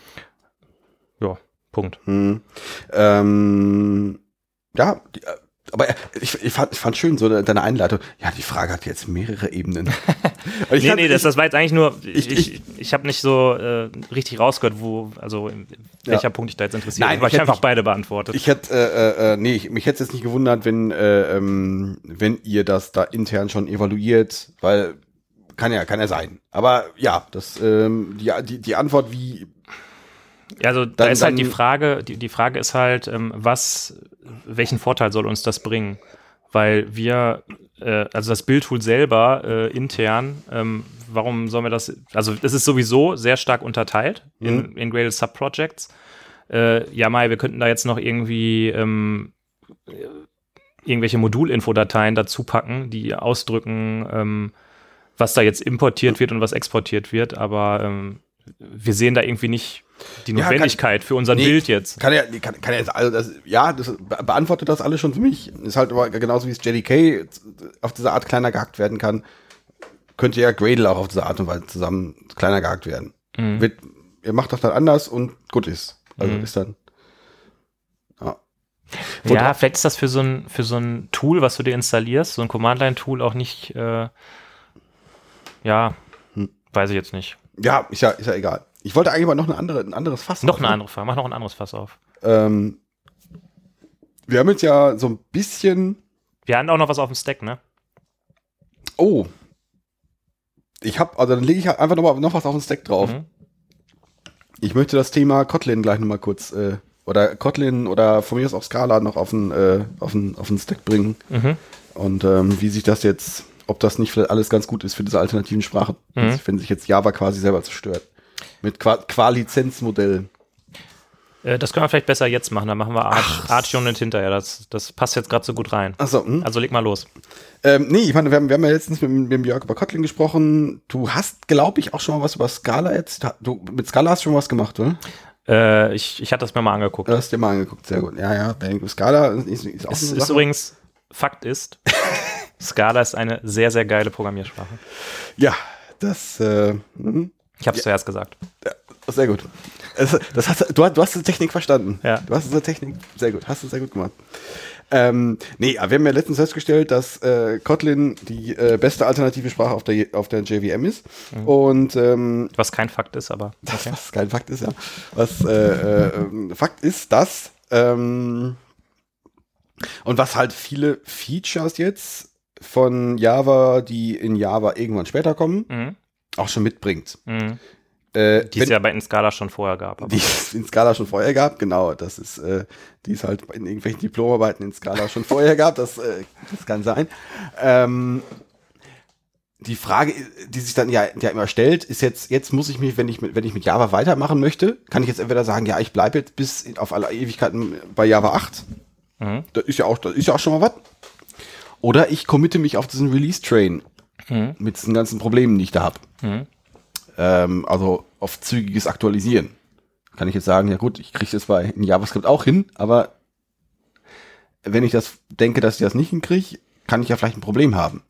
Ja, Punkt.
Mhm. Ähm, ja, die, äh, aber ich, ich, fand, ich fand schön so de- deine Einleitung. Ja, die Frage hat jetzt mehrere Ebenen.
Nee,
kann-
nee, das, das war jetzt eigentlich nur,
ich-
ich, ich, ich, habe nicht so äh, richtig rausgehört, wo, also in welcher Punkt ich da jetzt interessiert
Nein,
weil
ich
ich einfach beide beantwortet.
Ich hätte, äh, äh, nee, ich, mich hätte es jetzt nicht gewundert, wenn, äh, ähm, wenn ihr das da intern schon evaluiert, weil kann ja, kann ja sein. Aber ja, das, ähm, die, die, die Antwort, wie,
Ja, also da
Dann-
ist halt die Frage, die, die Frage ist halt, ähm, was, welchen Vorteil soll uns das bringen? Weil wir, äh, also das Bildtool selber äh, intern, ähm, warum sollen wir das, also es ist sowieso sehr stark unterteilt in, in Gradle Subprojects. Äh, ja, Mai, wir könnten da jetzt noch irgendwie ähm, äh, irgendwelche Modulinfodateien dazu packen, die ausdrücken, ähm, was da jetzt importiert wird und was exportiert wird, aber ähm, wir sehen da irgendwie nicht die
Ja, kann-
Notwendigkeit für unser
Nee.
Bild jetzt.
kann ja, kann, kann ja, also das, ja, das be- beantwortet das alles schon für mich. Ist halt aber genauso wie es JDK auf diese Art kleiner gehackt werden kann, könnte ja Gradle auch auf diese Art und Weise zusammen kleiner gehackt werden.
Mhm.
Wird, ihr macht das dann anders und gut ist. Also
Mhm.
ist dann, ja.
Ja, vielleicht ist das für so ein, für so ein Tool, was du dir installierst, so ein Command-Line-Tool auch nicht, äh, ja,
Hm.
weiß ich jetzt nicht.
Ja, ist ja, ist ja egal. Ich wollte eigentlich mal noch eine andere, ein anderes Fass
Noch eine
aufmachen.
andere Frage, mach noch ein anderes Fass auf.
Ähm, wir haben jetzt ja so ein bisschen.
Wir hatten auch noch was auf dem Stack, ne?
Oh. Ich habe, also dann lege ich einfach noch, mal, noch was auf den Stack drauf.
Mhm.
Ich möchte das Thema Kotlin gleich noch mal kurz, äh, oder Kotlin oder von mir aus auch Scala noch auf den, äh, auf den, auf den Stack bringen.
Mhm.
Und ähm, wie sich das jetzt, ob das nicht vielleicht alles ganz gut ist für diese alternativen Sprachen,
Mhm.
wenn sich jetzt Java quasi selber zerstört. Mit Qua- Qua-Lizenzmodell.
Äh, das können wir vielleicht besser jetzt machen, dann machen wir Arch, Arch und hinterher. Das, das passt jetzt gerade so gut rein.
Achso, hm?
Also leg mal los.
Ähm, nee, ich meine, wir haben, wir haben ja letztens mit, mit dem Jörg über Kotlin gesprochen. Du hast, glaube ich, auch schon mal was über Scala jetzt. Du, mit Scala hast du schon was gemacht, oder?
Äh, ich, ich hatte das mir mal angeguckt.
Du hast dir mal angeguckt, sehr gut. Ja, ja, Scala ist, ist auch
ist
Sache.
übrigens, Fakt ist, Scala ist eine sehr, sehr geile Programmiersprache.
Ja, das, äh, mhm.
Ich habe es zuerst gesagt.
sehr gut. Es, das hast, du, hast- du hast die Technik verstanden.
Ja.
Du hast diese Technik, sehr gut, hast du sehr gut gemacht. Ähm, nee, aber wir haben ja letztens festgestellt, dass äh, Kotlin die äh, beste alternative Sprache auf der, auf der JVM ist.
Mhm.
Und ähm,
Was kein Fakt ist, aber okay.
was kein Fakt ist, ja. Was äh, äh, ähm, Fakt ist, dass ähm, und was halt viele Features jetzt von Java, die in Java irgendwann später kommen,
Mhm.
Auch schon mitbringt.
Mhm.
Äh,
Die es ja bei in Scala schon vorher gab. Aber
die es in Scala schon vorher gab, genau, das ist, äh, die es halt in irgendwelchen Diplomarbeiten in Scala schon vorher gab, das, äh, das kann sein. Ähm, die Frage, die sich dann ja, ja immer stellt, ist jetzt, jetzt muss ich mich, wenn ich mit, wenn ich mit Java weitermachen möchte, kann ich jetzt entweder sagen, ja, ich bleibe jetzt bis auf alle Ewigkeiten bei Java 8.
Mhm.
Das ist ja auch, das ist ja auch schon mal was. Oder ich committe mich auf diesen Release-Train
Mhm.
mit diesen ganzen Problemen, die ich da habe.
Mhm.
Ähm, also auf zügiges Aktualisieren. Kann ich jetzt sagen, ja gut, ich kriege das bei in JavaScript auch hin, aber wenn ich das denke, dass ich das nicht hinkriege, kann ich ja vielleicht ein Problem haben.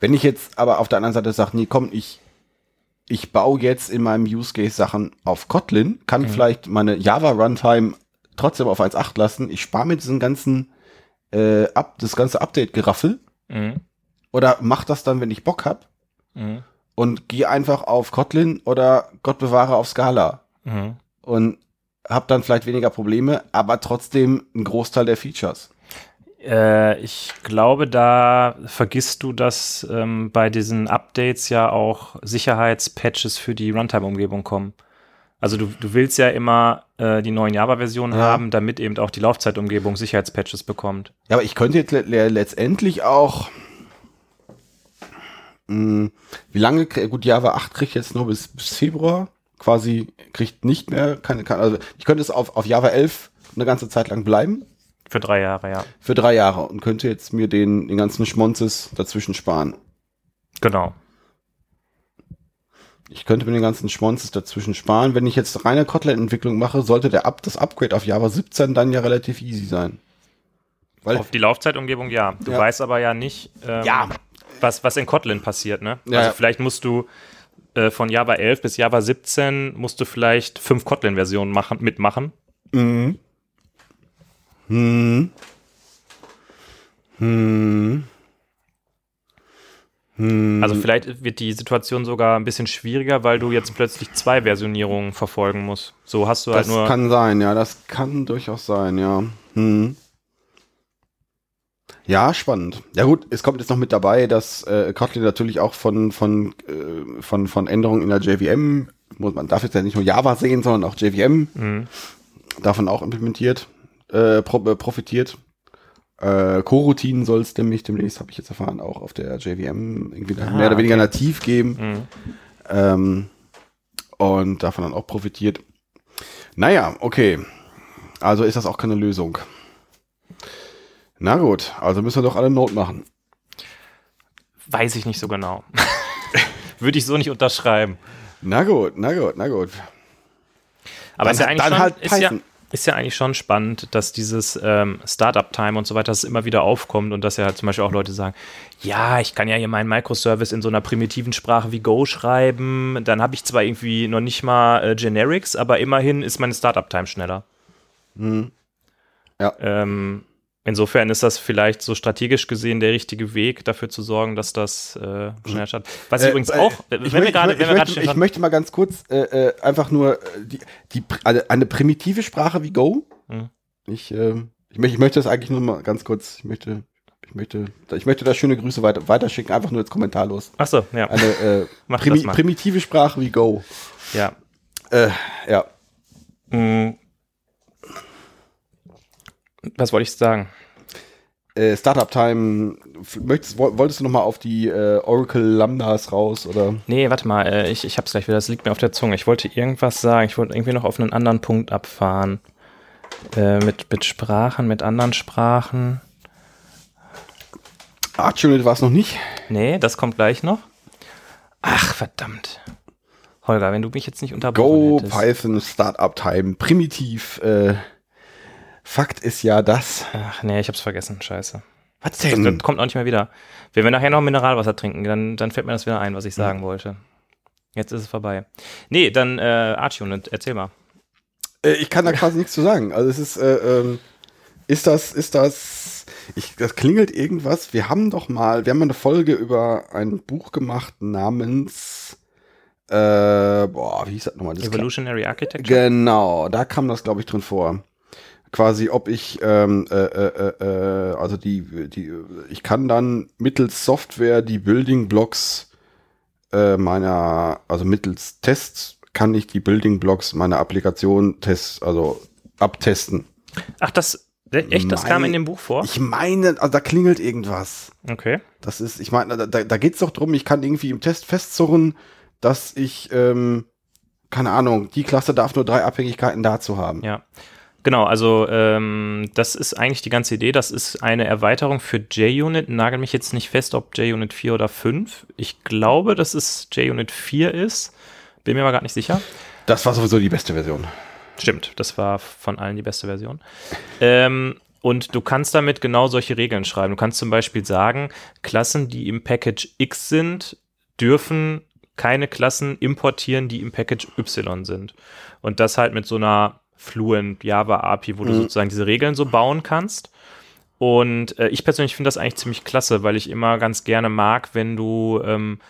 Wenn ich jetzt aber auf der anderen Seite sage, nee, komm, ich, ich baue jetzt in meinem Use Case Sachen auf Kotlin, kann vielleicht meine Java Runtime trotzdem auf 1.8 lassen. Ich spare mir diesen ganzen, äh, ab, das ganze Update-Geraffel
Mhm.
Oder mach das dann, wenn ich Bock hab
Mhm.
und gehe einfach auf Kotlin oder Gott bewahre auf Scala
Mhm.
und hab dann vielleicht weniger Probleme, aber trotzdem einen Großteil der Features.
Äh, ich glaube, da vergisst du, dass ähm, bei diesen Updates ja auch Sicherheitspatches für die Runtime-Umgebung kommen. Also du, du willst ja immer äh, die neuen Java-Versionen
Ja.
haben, damit eben auch die Laufzeitumgebung Sicherheitspatches bekommt.
Ja, aber ich könnte jetzt le le letztendlich auch mh, wie lange, gut, Java 8 kriegt jetzt nur bis, bis Februar, quasi kriegt nicht mehr, keine, keine, also ich könnte es auf, auf Java 11 eine ganze Zeit lang bleiben,
Für drei Jahre, ja.
für drei Jahre und könnte jetzt mir den, den ganzen Schmonzes dazwischen sparen.
Genau.
Ich könnte mir den ganzen Schmonzes dazwischen sparen. Wenn ich jetzt reine Kotlin-Entwicklung mache, sollte der Up, das Upgrade auf Java 17 dann ja relativ easy sein. Weil,
Auf die Laufzeitumgebung ja. Du
Ja.
weißt aber ja nicht, ähm,
Ja.
Was, was in Kotlin passiert, ne?
Ja,
also vielleicht musst du äh, von Java 11 bis Java 17 musst du vielleicht fünf Kotlin-Versionen machen, mitmachen.
Mhm. Hm. Hm. Hm.
Also vielleicht wird die Situation sogar ein bisschen schwieriger, weil du jetzt plötzlich zwei Versionierungen verfolgen musst. So hast du halt
das
nur.
kann sein, ja, das kann durchaus sein, ja. Hm. Ja, spannend. Ja gut, es kommt jetzt noch mit dabei, dass äh, Kotlin natürlich auch von, von, äh, von, von Änderungen in der JVM, muss, man darf jetzt ja nicht nur Java sehen, sondern auch JVM,
Mhm.
davon auch implementiert, äh, äh, profitiert. Äh, Coroutinen soll es nämlich demnächst, habe ich jetzt erfahren, auch auf der JVM irgendwie
Ah,
mehr oder weniger
okay.
nativ geben.
Mhm.
Ähm, und davon dann auch profitiert. Naja, okay. Also ist das auch keine Lösung. Na gut, also müssen wir doch alle Not machen.
Weiß ich nicht so genau. Würde ich so nicht unterschreiben.
Na gut, na gut, na gut.
Aber
Dann-
ist ja eigentlich schon,
halt
ist ja, ist ja eigentlich schon spannend, dass dieses ähm, Startup-Time und so weiter, dass es immer wieder aufkommt und dass ja halt zum Beispiel auch Leute sagen, ja, ich kann ja hier meinen Microservice in so einer primitiven Sprache wie Go schreiben, dann habe ich zwar irgendwie noch nicht mal äh, Generics, aber immerhin ist meine Startup-Time schneller.
Hm. Ja.
Ähm, insofern ist das vielleicht so strategisch gesehen der richtige Weg, dafür zu sorgen, dass das äh, schneller startet. Was
Äh,
übrigens
äh,
auch,
ich,
wenn wir
möchte,
gerade,
ich,
wir
möchte, ich möchte mal ganz kurz äh, äh, einfach nur äh, die, die, pr- eine, primitive Sprache wie Go.
Mhm.
Ich, äh, ich, möchte, ich möchte das eigentlich nur mal ganz kurz, ich möchte, ich möchte, ich möchte da schöne Grüße weiter, weiterschicken, einfach nur jetzt kommentarlos.
Achso, ja,
Eine äh, primi primitive Sprache wie Go.
ja.
Äh, ja.
Mm. Was wollte ich sagen?
Äh, Startup Time, möchtest, woll- wolltest du noch mal auf die äh, Oracle Lambdas raus oder?
Nee, warte mal, äh, ich, ich hab's gleich wieder, das liegt mir auf der Zunge. Ich wollte irgendwas sagen, ich wollte irgendwie noch auf einen anderen Punkt abfahren. Äh, mit, mit Sprachen, mit anderen Sprachen.
ArchUnit war es noch nicht.
Nee, das kommt gleich noch. Ach, verdammt. Holger, wenn du mich jetzt nicht unterbrochen
Go,
hättest.
Python, Startup Time, primitiv. Äh, Fakt ist ja das.
Ach, nee, ich hab's vergessen, scheiße.
Was
Das, das kommt auch nicht mehr wieder. Wenn wir nachher noch Mineralwasser trinken, dann, dann fällt mir das wieder ein, was ich sagen wollte. Jetzt ist es vorbei. Nee, dann äh, Archunit, erzähl mal.
Äh, ich kann da quasi nichts zu sagen. Also es ist, äh, ähm, ist das, ist das, ich, das klingelt irgendwas. Wir haben doch mal, wir haben mal eine Folge über ein Buch gemacht namens, äh, boah, wie hieß das nochmal? Das
Evolutionary Architecture?
Genau, da kam das, glaube ich, drin vor. Quasi, ob ich, ähm, äh, äh, äh, äh, also die, die, ich kann dann mittels Software die Building Blocks äh, meiner, also mittels Tests kann ich die Building Blocks meiner Applikation test, also abtesten.
Ach, das, echt, das kam
Mein-
in dem Buch vor?
Ich meine, also da klingelt irgendwas.
Okay.
Das ist, ich meine, da, da, da geht's doch drum, ich kann irgendwie im Test festzurren, dass ich, ähm, keine Ahnung, die Klasse darf nur drei Abhängigkeiten dazu haben.
Ja. Genau, also ähm, das ist eigentlich die ganze Idee. Das ist eine Erweiterung für JUnit. Nagel mich jetzt nicht fest, ob JUnit 4 oder 5. Ich glaube, dass es JUnit 4 ist. Bin mir aber gar nicht sicher.
Das war sowieso die beste Version.
Stimmt, das war von allen die beste Version. Ähm, und du kannst damit genau solche Regeln schreiben. Du kannst zum Beispiel sagen, Klassen, die im Package X sind, dürfen keine Klassen importieren, die im Package Y sind. Und das halt mit so einer Fluent Java API, wo du
Mhm.
sozusagen diese Regeln so bauen kannst. Und äh, ich persönlich finde das eigentlich ziemlich klasse, weil ich immer ganz gerne mag, wenn du, ähm,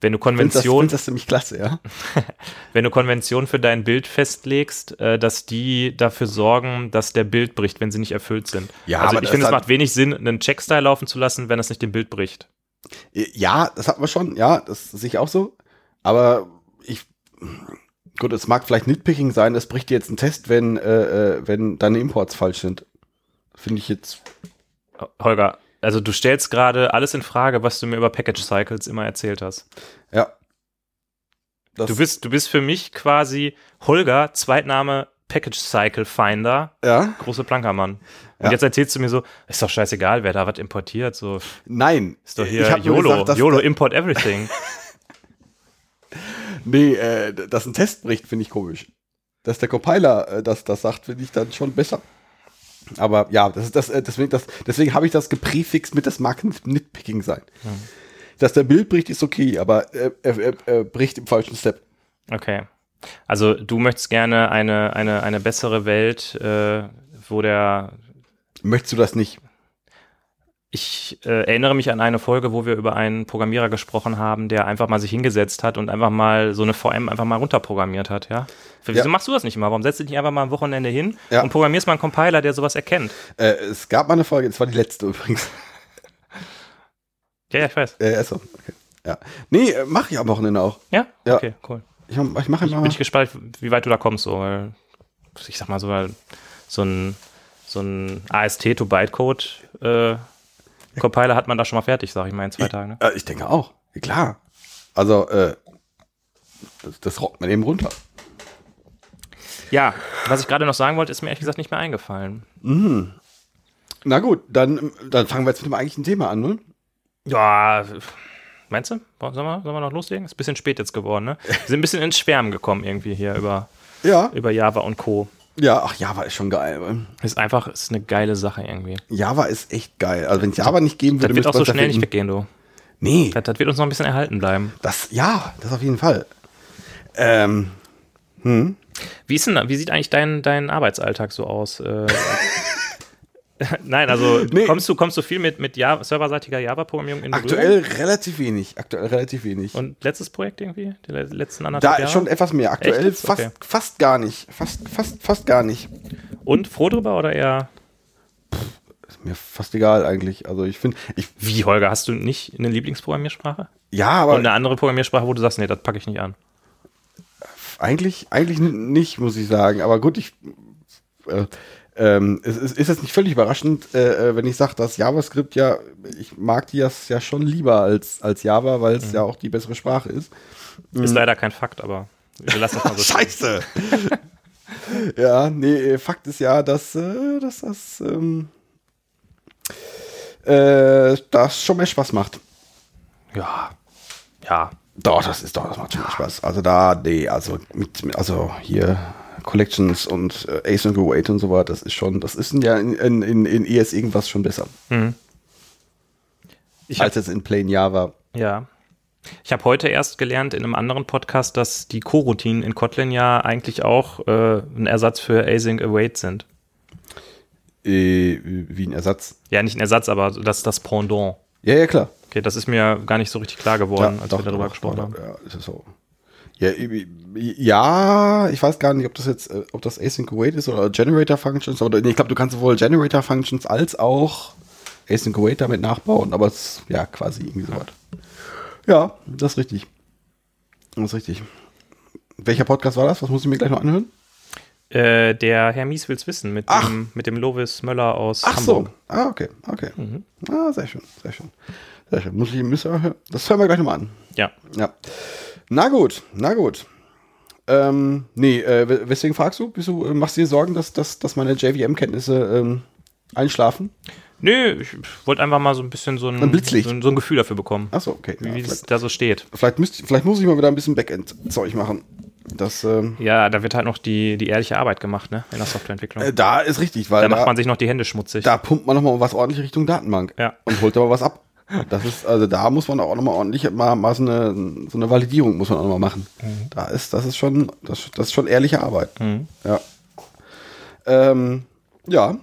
wenn du
das,
Konventionen
findest das ziemlich klasse, ja?
wenn du Konventionen für dein Bild festlegst, äh, dass die dafür sorgen, dass der Bild bricht, wenn sie nicht erfüllt sind.
Ja,
also
aber
ich
das
finde, es
hat-
macht wenig Sinn, einen Checkstyle laufen zu lassen, wenn es nicht dem Bild bricht.
Ja, das hatten wir schon, ja, das sehe ich auch so. Aber ich, gut, es mag vielleicht Nitpicking sein, es bricht dir jetzt ein Test, wenn, äh, äh, wenn deine Imports falsch sind. Finde ich jetzt,
Holger, also du stellst gerade alles in Frage, was du mir über Package Cycles immer erzählt hast.
ja. Das,
Du bist, du bist für mich quasi Holger, Zweitname Package Cycle Finder,
ja,
große Plankermann. Und
Ja.
jetzt erzählst du mir so, ist doch scheißegal, wer da was importiert, so
nein.
ist doch
Ich
hier
nur
YOLO,
gesagt,
YOLO import everything.
Nee, äh, dass ein Test bricht, finde ich komisch. Dass der Compiler äh, das, das sagt, finde ich dann schon besser. Aber ja, das ist das, äh, deswegen, das, deswegen habe ich das geprefixt mit, das mag Nitpicking sein. Dass der Bild bricht, ist okay, aber äh, er, er, er bricht im falschen Step.
Okay. Also du möchtest gerne eine, eine, eine bessere Welt, äh, wo der.
Möchtest du das nicht?
Ich äh, erinnere mich an eine Folge, wo wir über einen Programmierer gesprochen haben, der einfach mal sich hingesetzt hat und einfach mal so eine VM einfach mal runterprogrammiert hat, ja? Wieso
Ja.
machst du das nicht immer? Warum setzt du dich nicht einfach mal am Wochenende hin
Ja.
und programmierst mal einen Compiler, der sowas erkennt?
Äh, es gab mal eine Folge, das war die letzte übrigens.
Ja, ja, ich weiß.
Äh, also, okay. Ja. Nee, äh, mache ich am Wochenende auch.
Ja?
Ja.
Okay, cool.
Ich, mach- ich mache
Ich
immer.
bin ich gespannt, wie weit du da kommst, so, weil ich sag mal so, so ein, so ein AST-to-Bytecode äh, Compiler hat man da schon mal fertig, sag ich mal, in zwei Tagen. Ne?
Äh, ich denke auch. Klar. Also, äh, das, das rockt man eben runter.
Ja, was ich gerade noch sagen wollte, ist mir ehrlich gesagt nicht mehr eingefallen.
Na gut, dann, dann fangen wir jetzt mit dem eigentlichen Thema an, ne?
Ja, meinst du? Sollen wir, sollen wir noch loslegen? Ist ein bisschen spät jetzt geworden, ne? Wir sind ein bisschen ins Schwärmen gekommen irgendwie hier über,
Ja.
über Java und Co.
Ja, ach, Java ist schon geil.
Ist einfach, ist eine geile Sache irgendwie.
Java ist echt geil. Also wenn es Java nicht geben
Das
würde,
wird auch so schnell
das
nicht weggehen, du.
Nee,
Das, das wird uns noch ein bisschen erhalten bleiben.
das, ja, das auf jeden Fall. Ähm, hm.
Wie, ist denn, wie sieht eigentlich dein, dein Arbeitsalltag so aus? Nein, also
Nee.
kommst, du, kommst du viel mit, mit Java, serverseitiger Java-Programmierung in Berührung?
Aktuell relativ wenig. Aktuell relativ wenig.
Und letztes Projekt irgendwie? Die le- letzten anderthalb
da
Jahre?
ist schon etwas mehr. Aktuell
Echt?
fast,
Okay.
fast gar nicht. Fast, fast, fast gar nicht.
Und froh drüber oder eher?
Ist mir fast egal eigentlich. Also ich finde, ich,
Wie, Holger, hast du nicht eine Lieblingsprogrammiersprache?
ja, aber
Und eine andere Programmiersprache, wo du sagst, nee, das packe ich nicht an.
Eigentlich, eigentlich nicht, muss ich sagen. Aber gut, ich. Äh, ähm, es, es ist jetzt nicht völlig überraschend, äh, äh, wenn ich sage, dass JavaScript ja, ich mag die das ja schon lieber als, als Java, weil es ja auch die bessere Sprache ist.
Ist leider kein Fakt, aber wir lassen das mal so.
Scheiße! ja, nee, Fakt ist ja, dass, äh, dass das, ähm, äh, das schon mehr Spaß macht.
Ja. Ja.
Doch, das ist doch, das macht schon mehr Spaß. Also da, nee, also mit also hier Collections und äh, Async Await und so weiter, das ist schon, das ist ja in, in, in, in ES irgendwas schon besser.
Ich hab,
als jetzt in Plain Java.
ja. Ich habe heute erst gelernt in einem anderen Podcast, dass die Coroutinen in Kotlin ja eigentlich auch äh, ein Ersatz für Async Await sind.
Äh, wie ein Ersatz.
Ja, nicht ein Ersatz, aber das ist das Pendant.
Ja, ja, klar.
Okay, das ist mir gar nicht so richtig klar geworden, als
doch,
wir darüber
doch,
gesprochen
doch,
haben.
Ja, ist so. Ja, ja, ich weiß gar nicht, ob das jetzt, äh, ob das Async Await ist oder Generator Functions, nee, ich glaube, du kannst sowohl Generator Functions als auch Async Await damit nachbauen, aber es ist ja quasi irgendwie so was. Ja, das ist richtig. Das ist richtig. Welcher Podcast war das? Was muss ich mir gleich noch anhören?
Äh, der Herr Mies will's wissen mit
Ach.
dem, mit dem Lovis Möller aus
Ach
Hamburg.
so. Ah, okay, okay. Ah, sehr schön, sehr schön. Sehr schön. Muss ich, müssen wir, das hören wir gleich nochmal an.
Ja.
Ja. Na gut, na gut. Ähm, nee, äh, we- weswegen fragst du? Du äh, machst du dir Sorgen, dass, dass, dass meine JVM-Kenntnisse ähm, einschlafen?
Nö, ich wollte einfach mal so ein bisschen so ein,
Ein Blitzlicht.
So, ein, so ein Gefühl dafür bekommen,
Achso, okay.
wie,
Ja,
wie es da so steht.
vielleicht, müsst, vielleicht muss ich mal wieder ein bisschen Backend-Zeug machen. Das, ähm,
Ja, da wird halt noch die, die ehrliche Arbeit gemacht, ne? In der Softwareentwicklung.
äh, da ist richtig, weil
da
da,
macht man sich noch die Hände schmutzig.
da pumpt man nochmal was ordentlich Richtung Datenbank
Ja.
und holt aber was ab. Das ist, also da muss man auch nochmal ordentlich mal, mal so, eine, so eine Validierung muss man auch nochmal machen. Da ist, das ist schon, das, das ist schon ehrliche Arbeit.
Mhm.
Ja. Ähm, ja.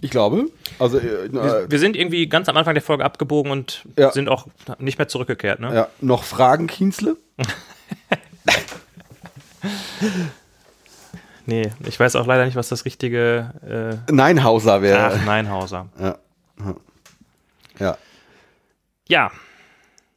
Ich glaube, also äh,
Wir, wir sind irgendwie ganz am Anfang der Folge abgebogen und
Ja.
sind auch nicht mehr zurückgekehrt, ne?
ja, noch Fragen, Kienzle?
Nee, ich weiß auch leider nicht, was das richtige. Äh,
wäre.
ach, Neinhauser.
Ja. Ja.
Ja,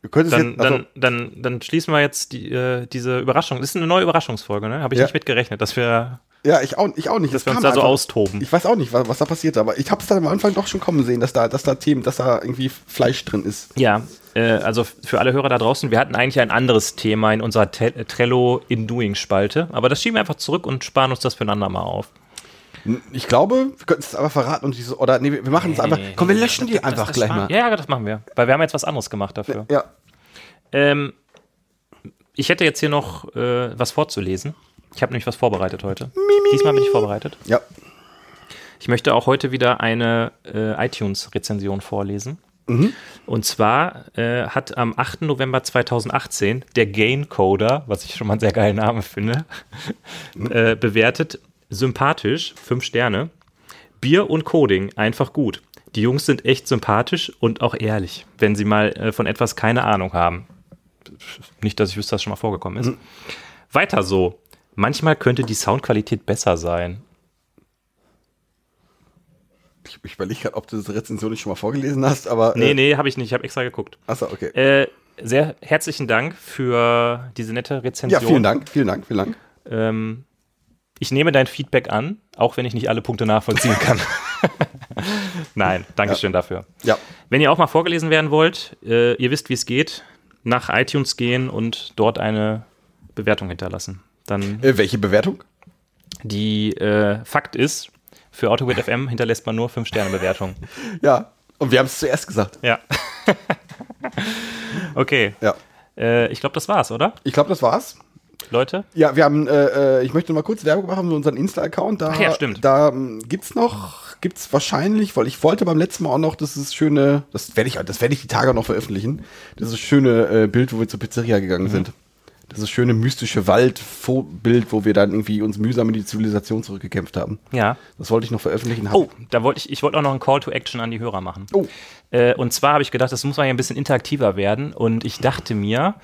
Du könntest
dann,
jetzt, also,
dann, dann, dann schließen wir jetzt die, äh, diese Überraschung. Das ist eine neue Überraschungsfolge, ne? Habe ich
Ja.
nicht mit gerechnet, dass wir,
ja, ich auch, ich auch nicht.
dass
Das
wir uns da so
einfach.
austoben.
Ich weiß auch nicht, was, was da passiert, aber ich habe es dann am Anfang doch schon kommen sehen, dass da, dass da Themen, dass da irgendwie Fleisch drin ist.
Ja, äh, also für alle Hörer da draußen, wir hatten eigentlich ein anderes Thema in unserer Te Trello in Doing Spalte, aber das schieben wir einfach zurück und sparen uns das für ein andermal auf.
Ich glaube, wir könnten es aber verraten und diese, oder nee, wir machen es einfach. Komm, wir löschen die einfach gleich mal.
Ja, das machen wir, weil wir haben jetzt was anderes gemacht dafür.
Ja.
Ähm, ich hätte jetzt hier noch äh, was vorzulesen. Ich habe nämlich was vorbereitet heute. Diesmal bin ich vorbereitet.
Ja.
Ich möchte auch heute wieder eine äh, iTunes-Rezension vorlesen. Und zwar äh, hat am 8. November 2018 der Gain-Coder, was ich schon mal einen sehr geilen Namen finde, äh, bewertet, sympathisch, fünf Sterne, Bier und Coding, einfach gut. Die Jungs sind echt sympathisch und auch ehrlich, wenn sie mal äh, von etwas keine Ahnung haben. Nicht, dass ich wüsste, dass das schon mal vorgekommen ist. Weiter so. Manchmal könnte die Soundqualität besser sein.
Ich, ich überlege gerade, ob du diese Rezension nicht schon mal vorgelesen hast, aber.
Nee,
äh,
nee, habe ich nicht. Ich habe extra geguckt.
Achso, okay.
Äh, sehr herzlichen Dank für diese nette
ja,
Rezension.
vielen Dank, vielen Dank, vielen Dank.
Ähm, ich nehme dein Feedback an, auch wenn ich nicht alle Punkte nachvollziehen kann. Nein, Dankeschön dafür.
Ja.
Wenn ihr auch mal vorgelesen werden wollt, äh, ihr wisst, wie es geht, nach iTunes gehen und dort eine Bewertung hinterlassen. Dann
Äh, welche Bewertung?
die äh, Fakt ist, für AutoGrid FM hinterlässt man nur 5-Sterne-Bewertung.
Ja. Und wir haben es zuerst gesagt.
Ja. okay.
Ja.
Äh, ich glaube, das war's, oder?
Ich glaube, das war's.
Leute?
Ja, wir haben, äh, äh, ich möchte mal kurz Werbung machen für unseren Insta-Account. Da,
Ach ja, stimmt.
Da ähm, gibt's noch, gibt's wahrscheinlich, weil ich wollte beim letzten Mal auch noch dieses schöne, das werde ich, das werde ich die Tage noch veröffentlichen, dieses schöne äh, Bild, wo wir zur Pizzeria
Mhm.
gegangen sind. Dieses schöne mystische Wald-Bild, wo wir dann irgendwie uns mühsam in die Zivilisation zurückgekämpft haben.
Ja.
Das wollte ich noch veröffentlichen.
Oh, da wollte ich, ich wollte auch noch einen Call to Action an die Hörer machen.
Oh.
Äh, und zwar habe ich gedacht, das muss man ja ein bisschen interaktiver werden. Und ich dachte mir,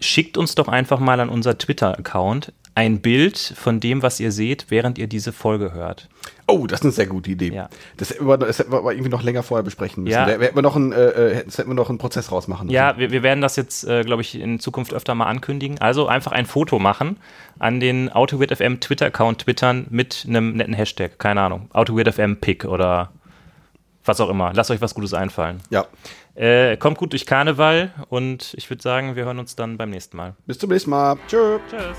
schickt uns doch einfach mal an unser Twitter-Account ein Bild von dem, was ihr seht, während ihr diese Folge hört.
Oh, das ist eine sehr gute Idee.
Ja.
Das, hätten wir, das hätten wir aber irgendwie noch länger vorher besprechen müssen.
Ja.
Da hätten wir noch einen, äh, äh, das hätten wir noch einen Prozess rausmachen müssen.
Ja, wir, wir werden das jetzt, äh, glaube ich, in Zukunft öfter mal ankündigen. Also einfach ein Foto machen, an den AutoWeird.fm Twitter-Account twittern mit einem netten Hashtag. Keine Ahnung. AutoWeird.fm Pick oder was auch immer. Lasst euch was Gutes einfallen.
ja.
Äh, kommt gut durch Karneval und ich würde sagen, wir hören uns dann beim nächsten Mal.
Bis zum nächsten Mal. Tschö.
Tschüss.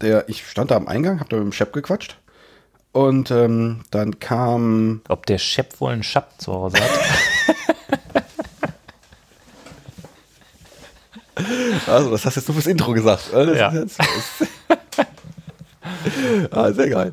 Der, ich stand da am Eingang, hab da mit dem Chef gequatscht. Und ähm, dann kam.
Ob der Chef wohl einen Schapp zu Hause hat?
Also, das hast du jetzt nur fürs Intro gesagt.
Ja.
ist jetzt, ah, sehr geil.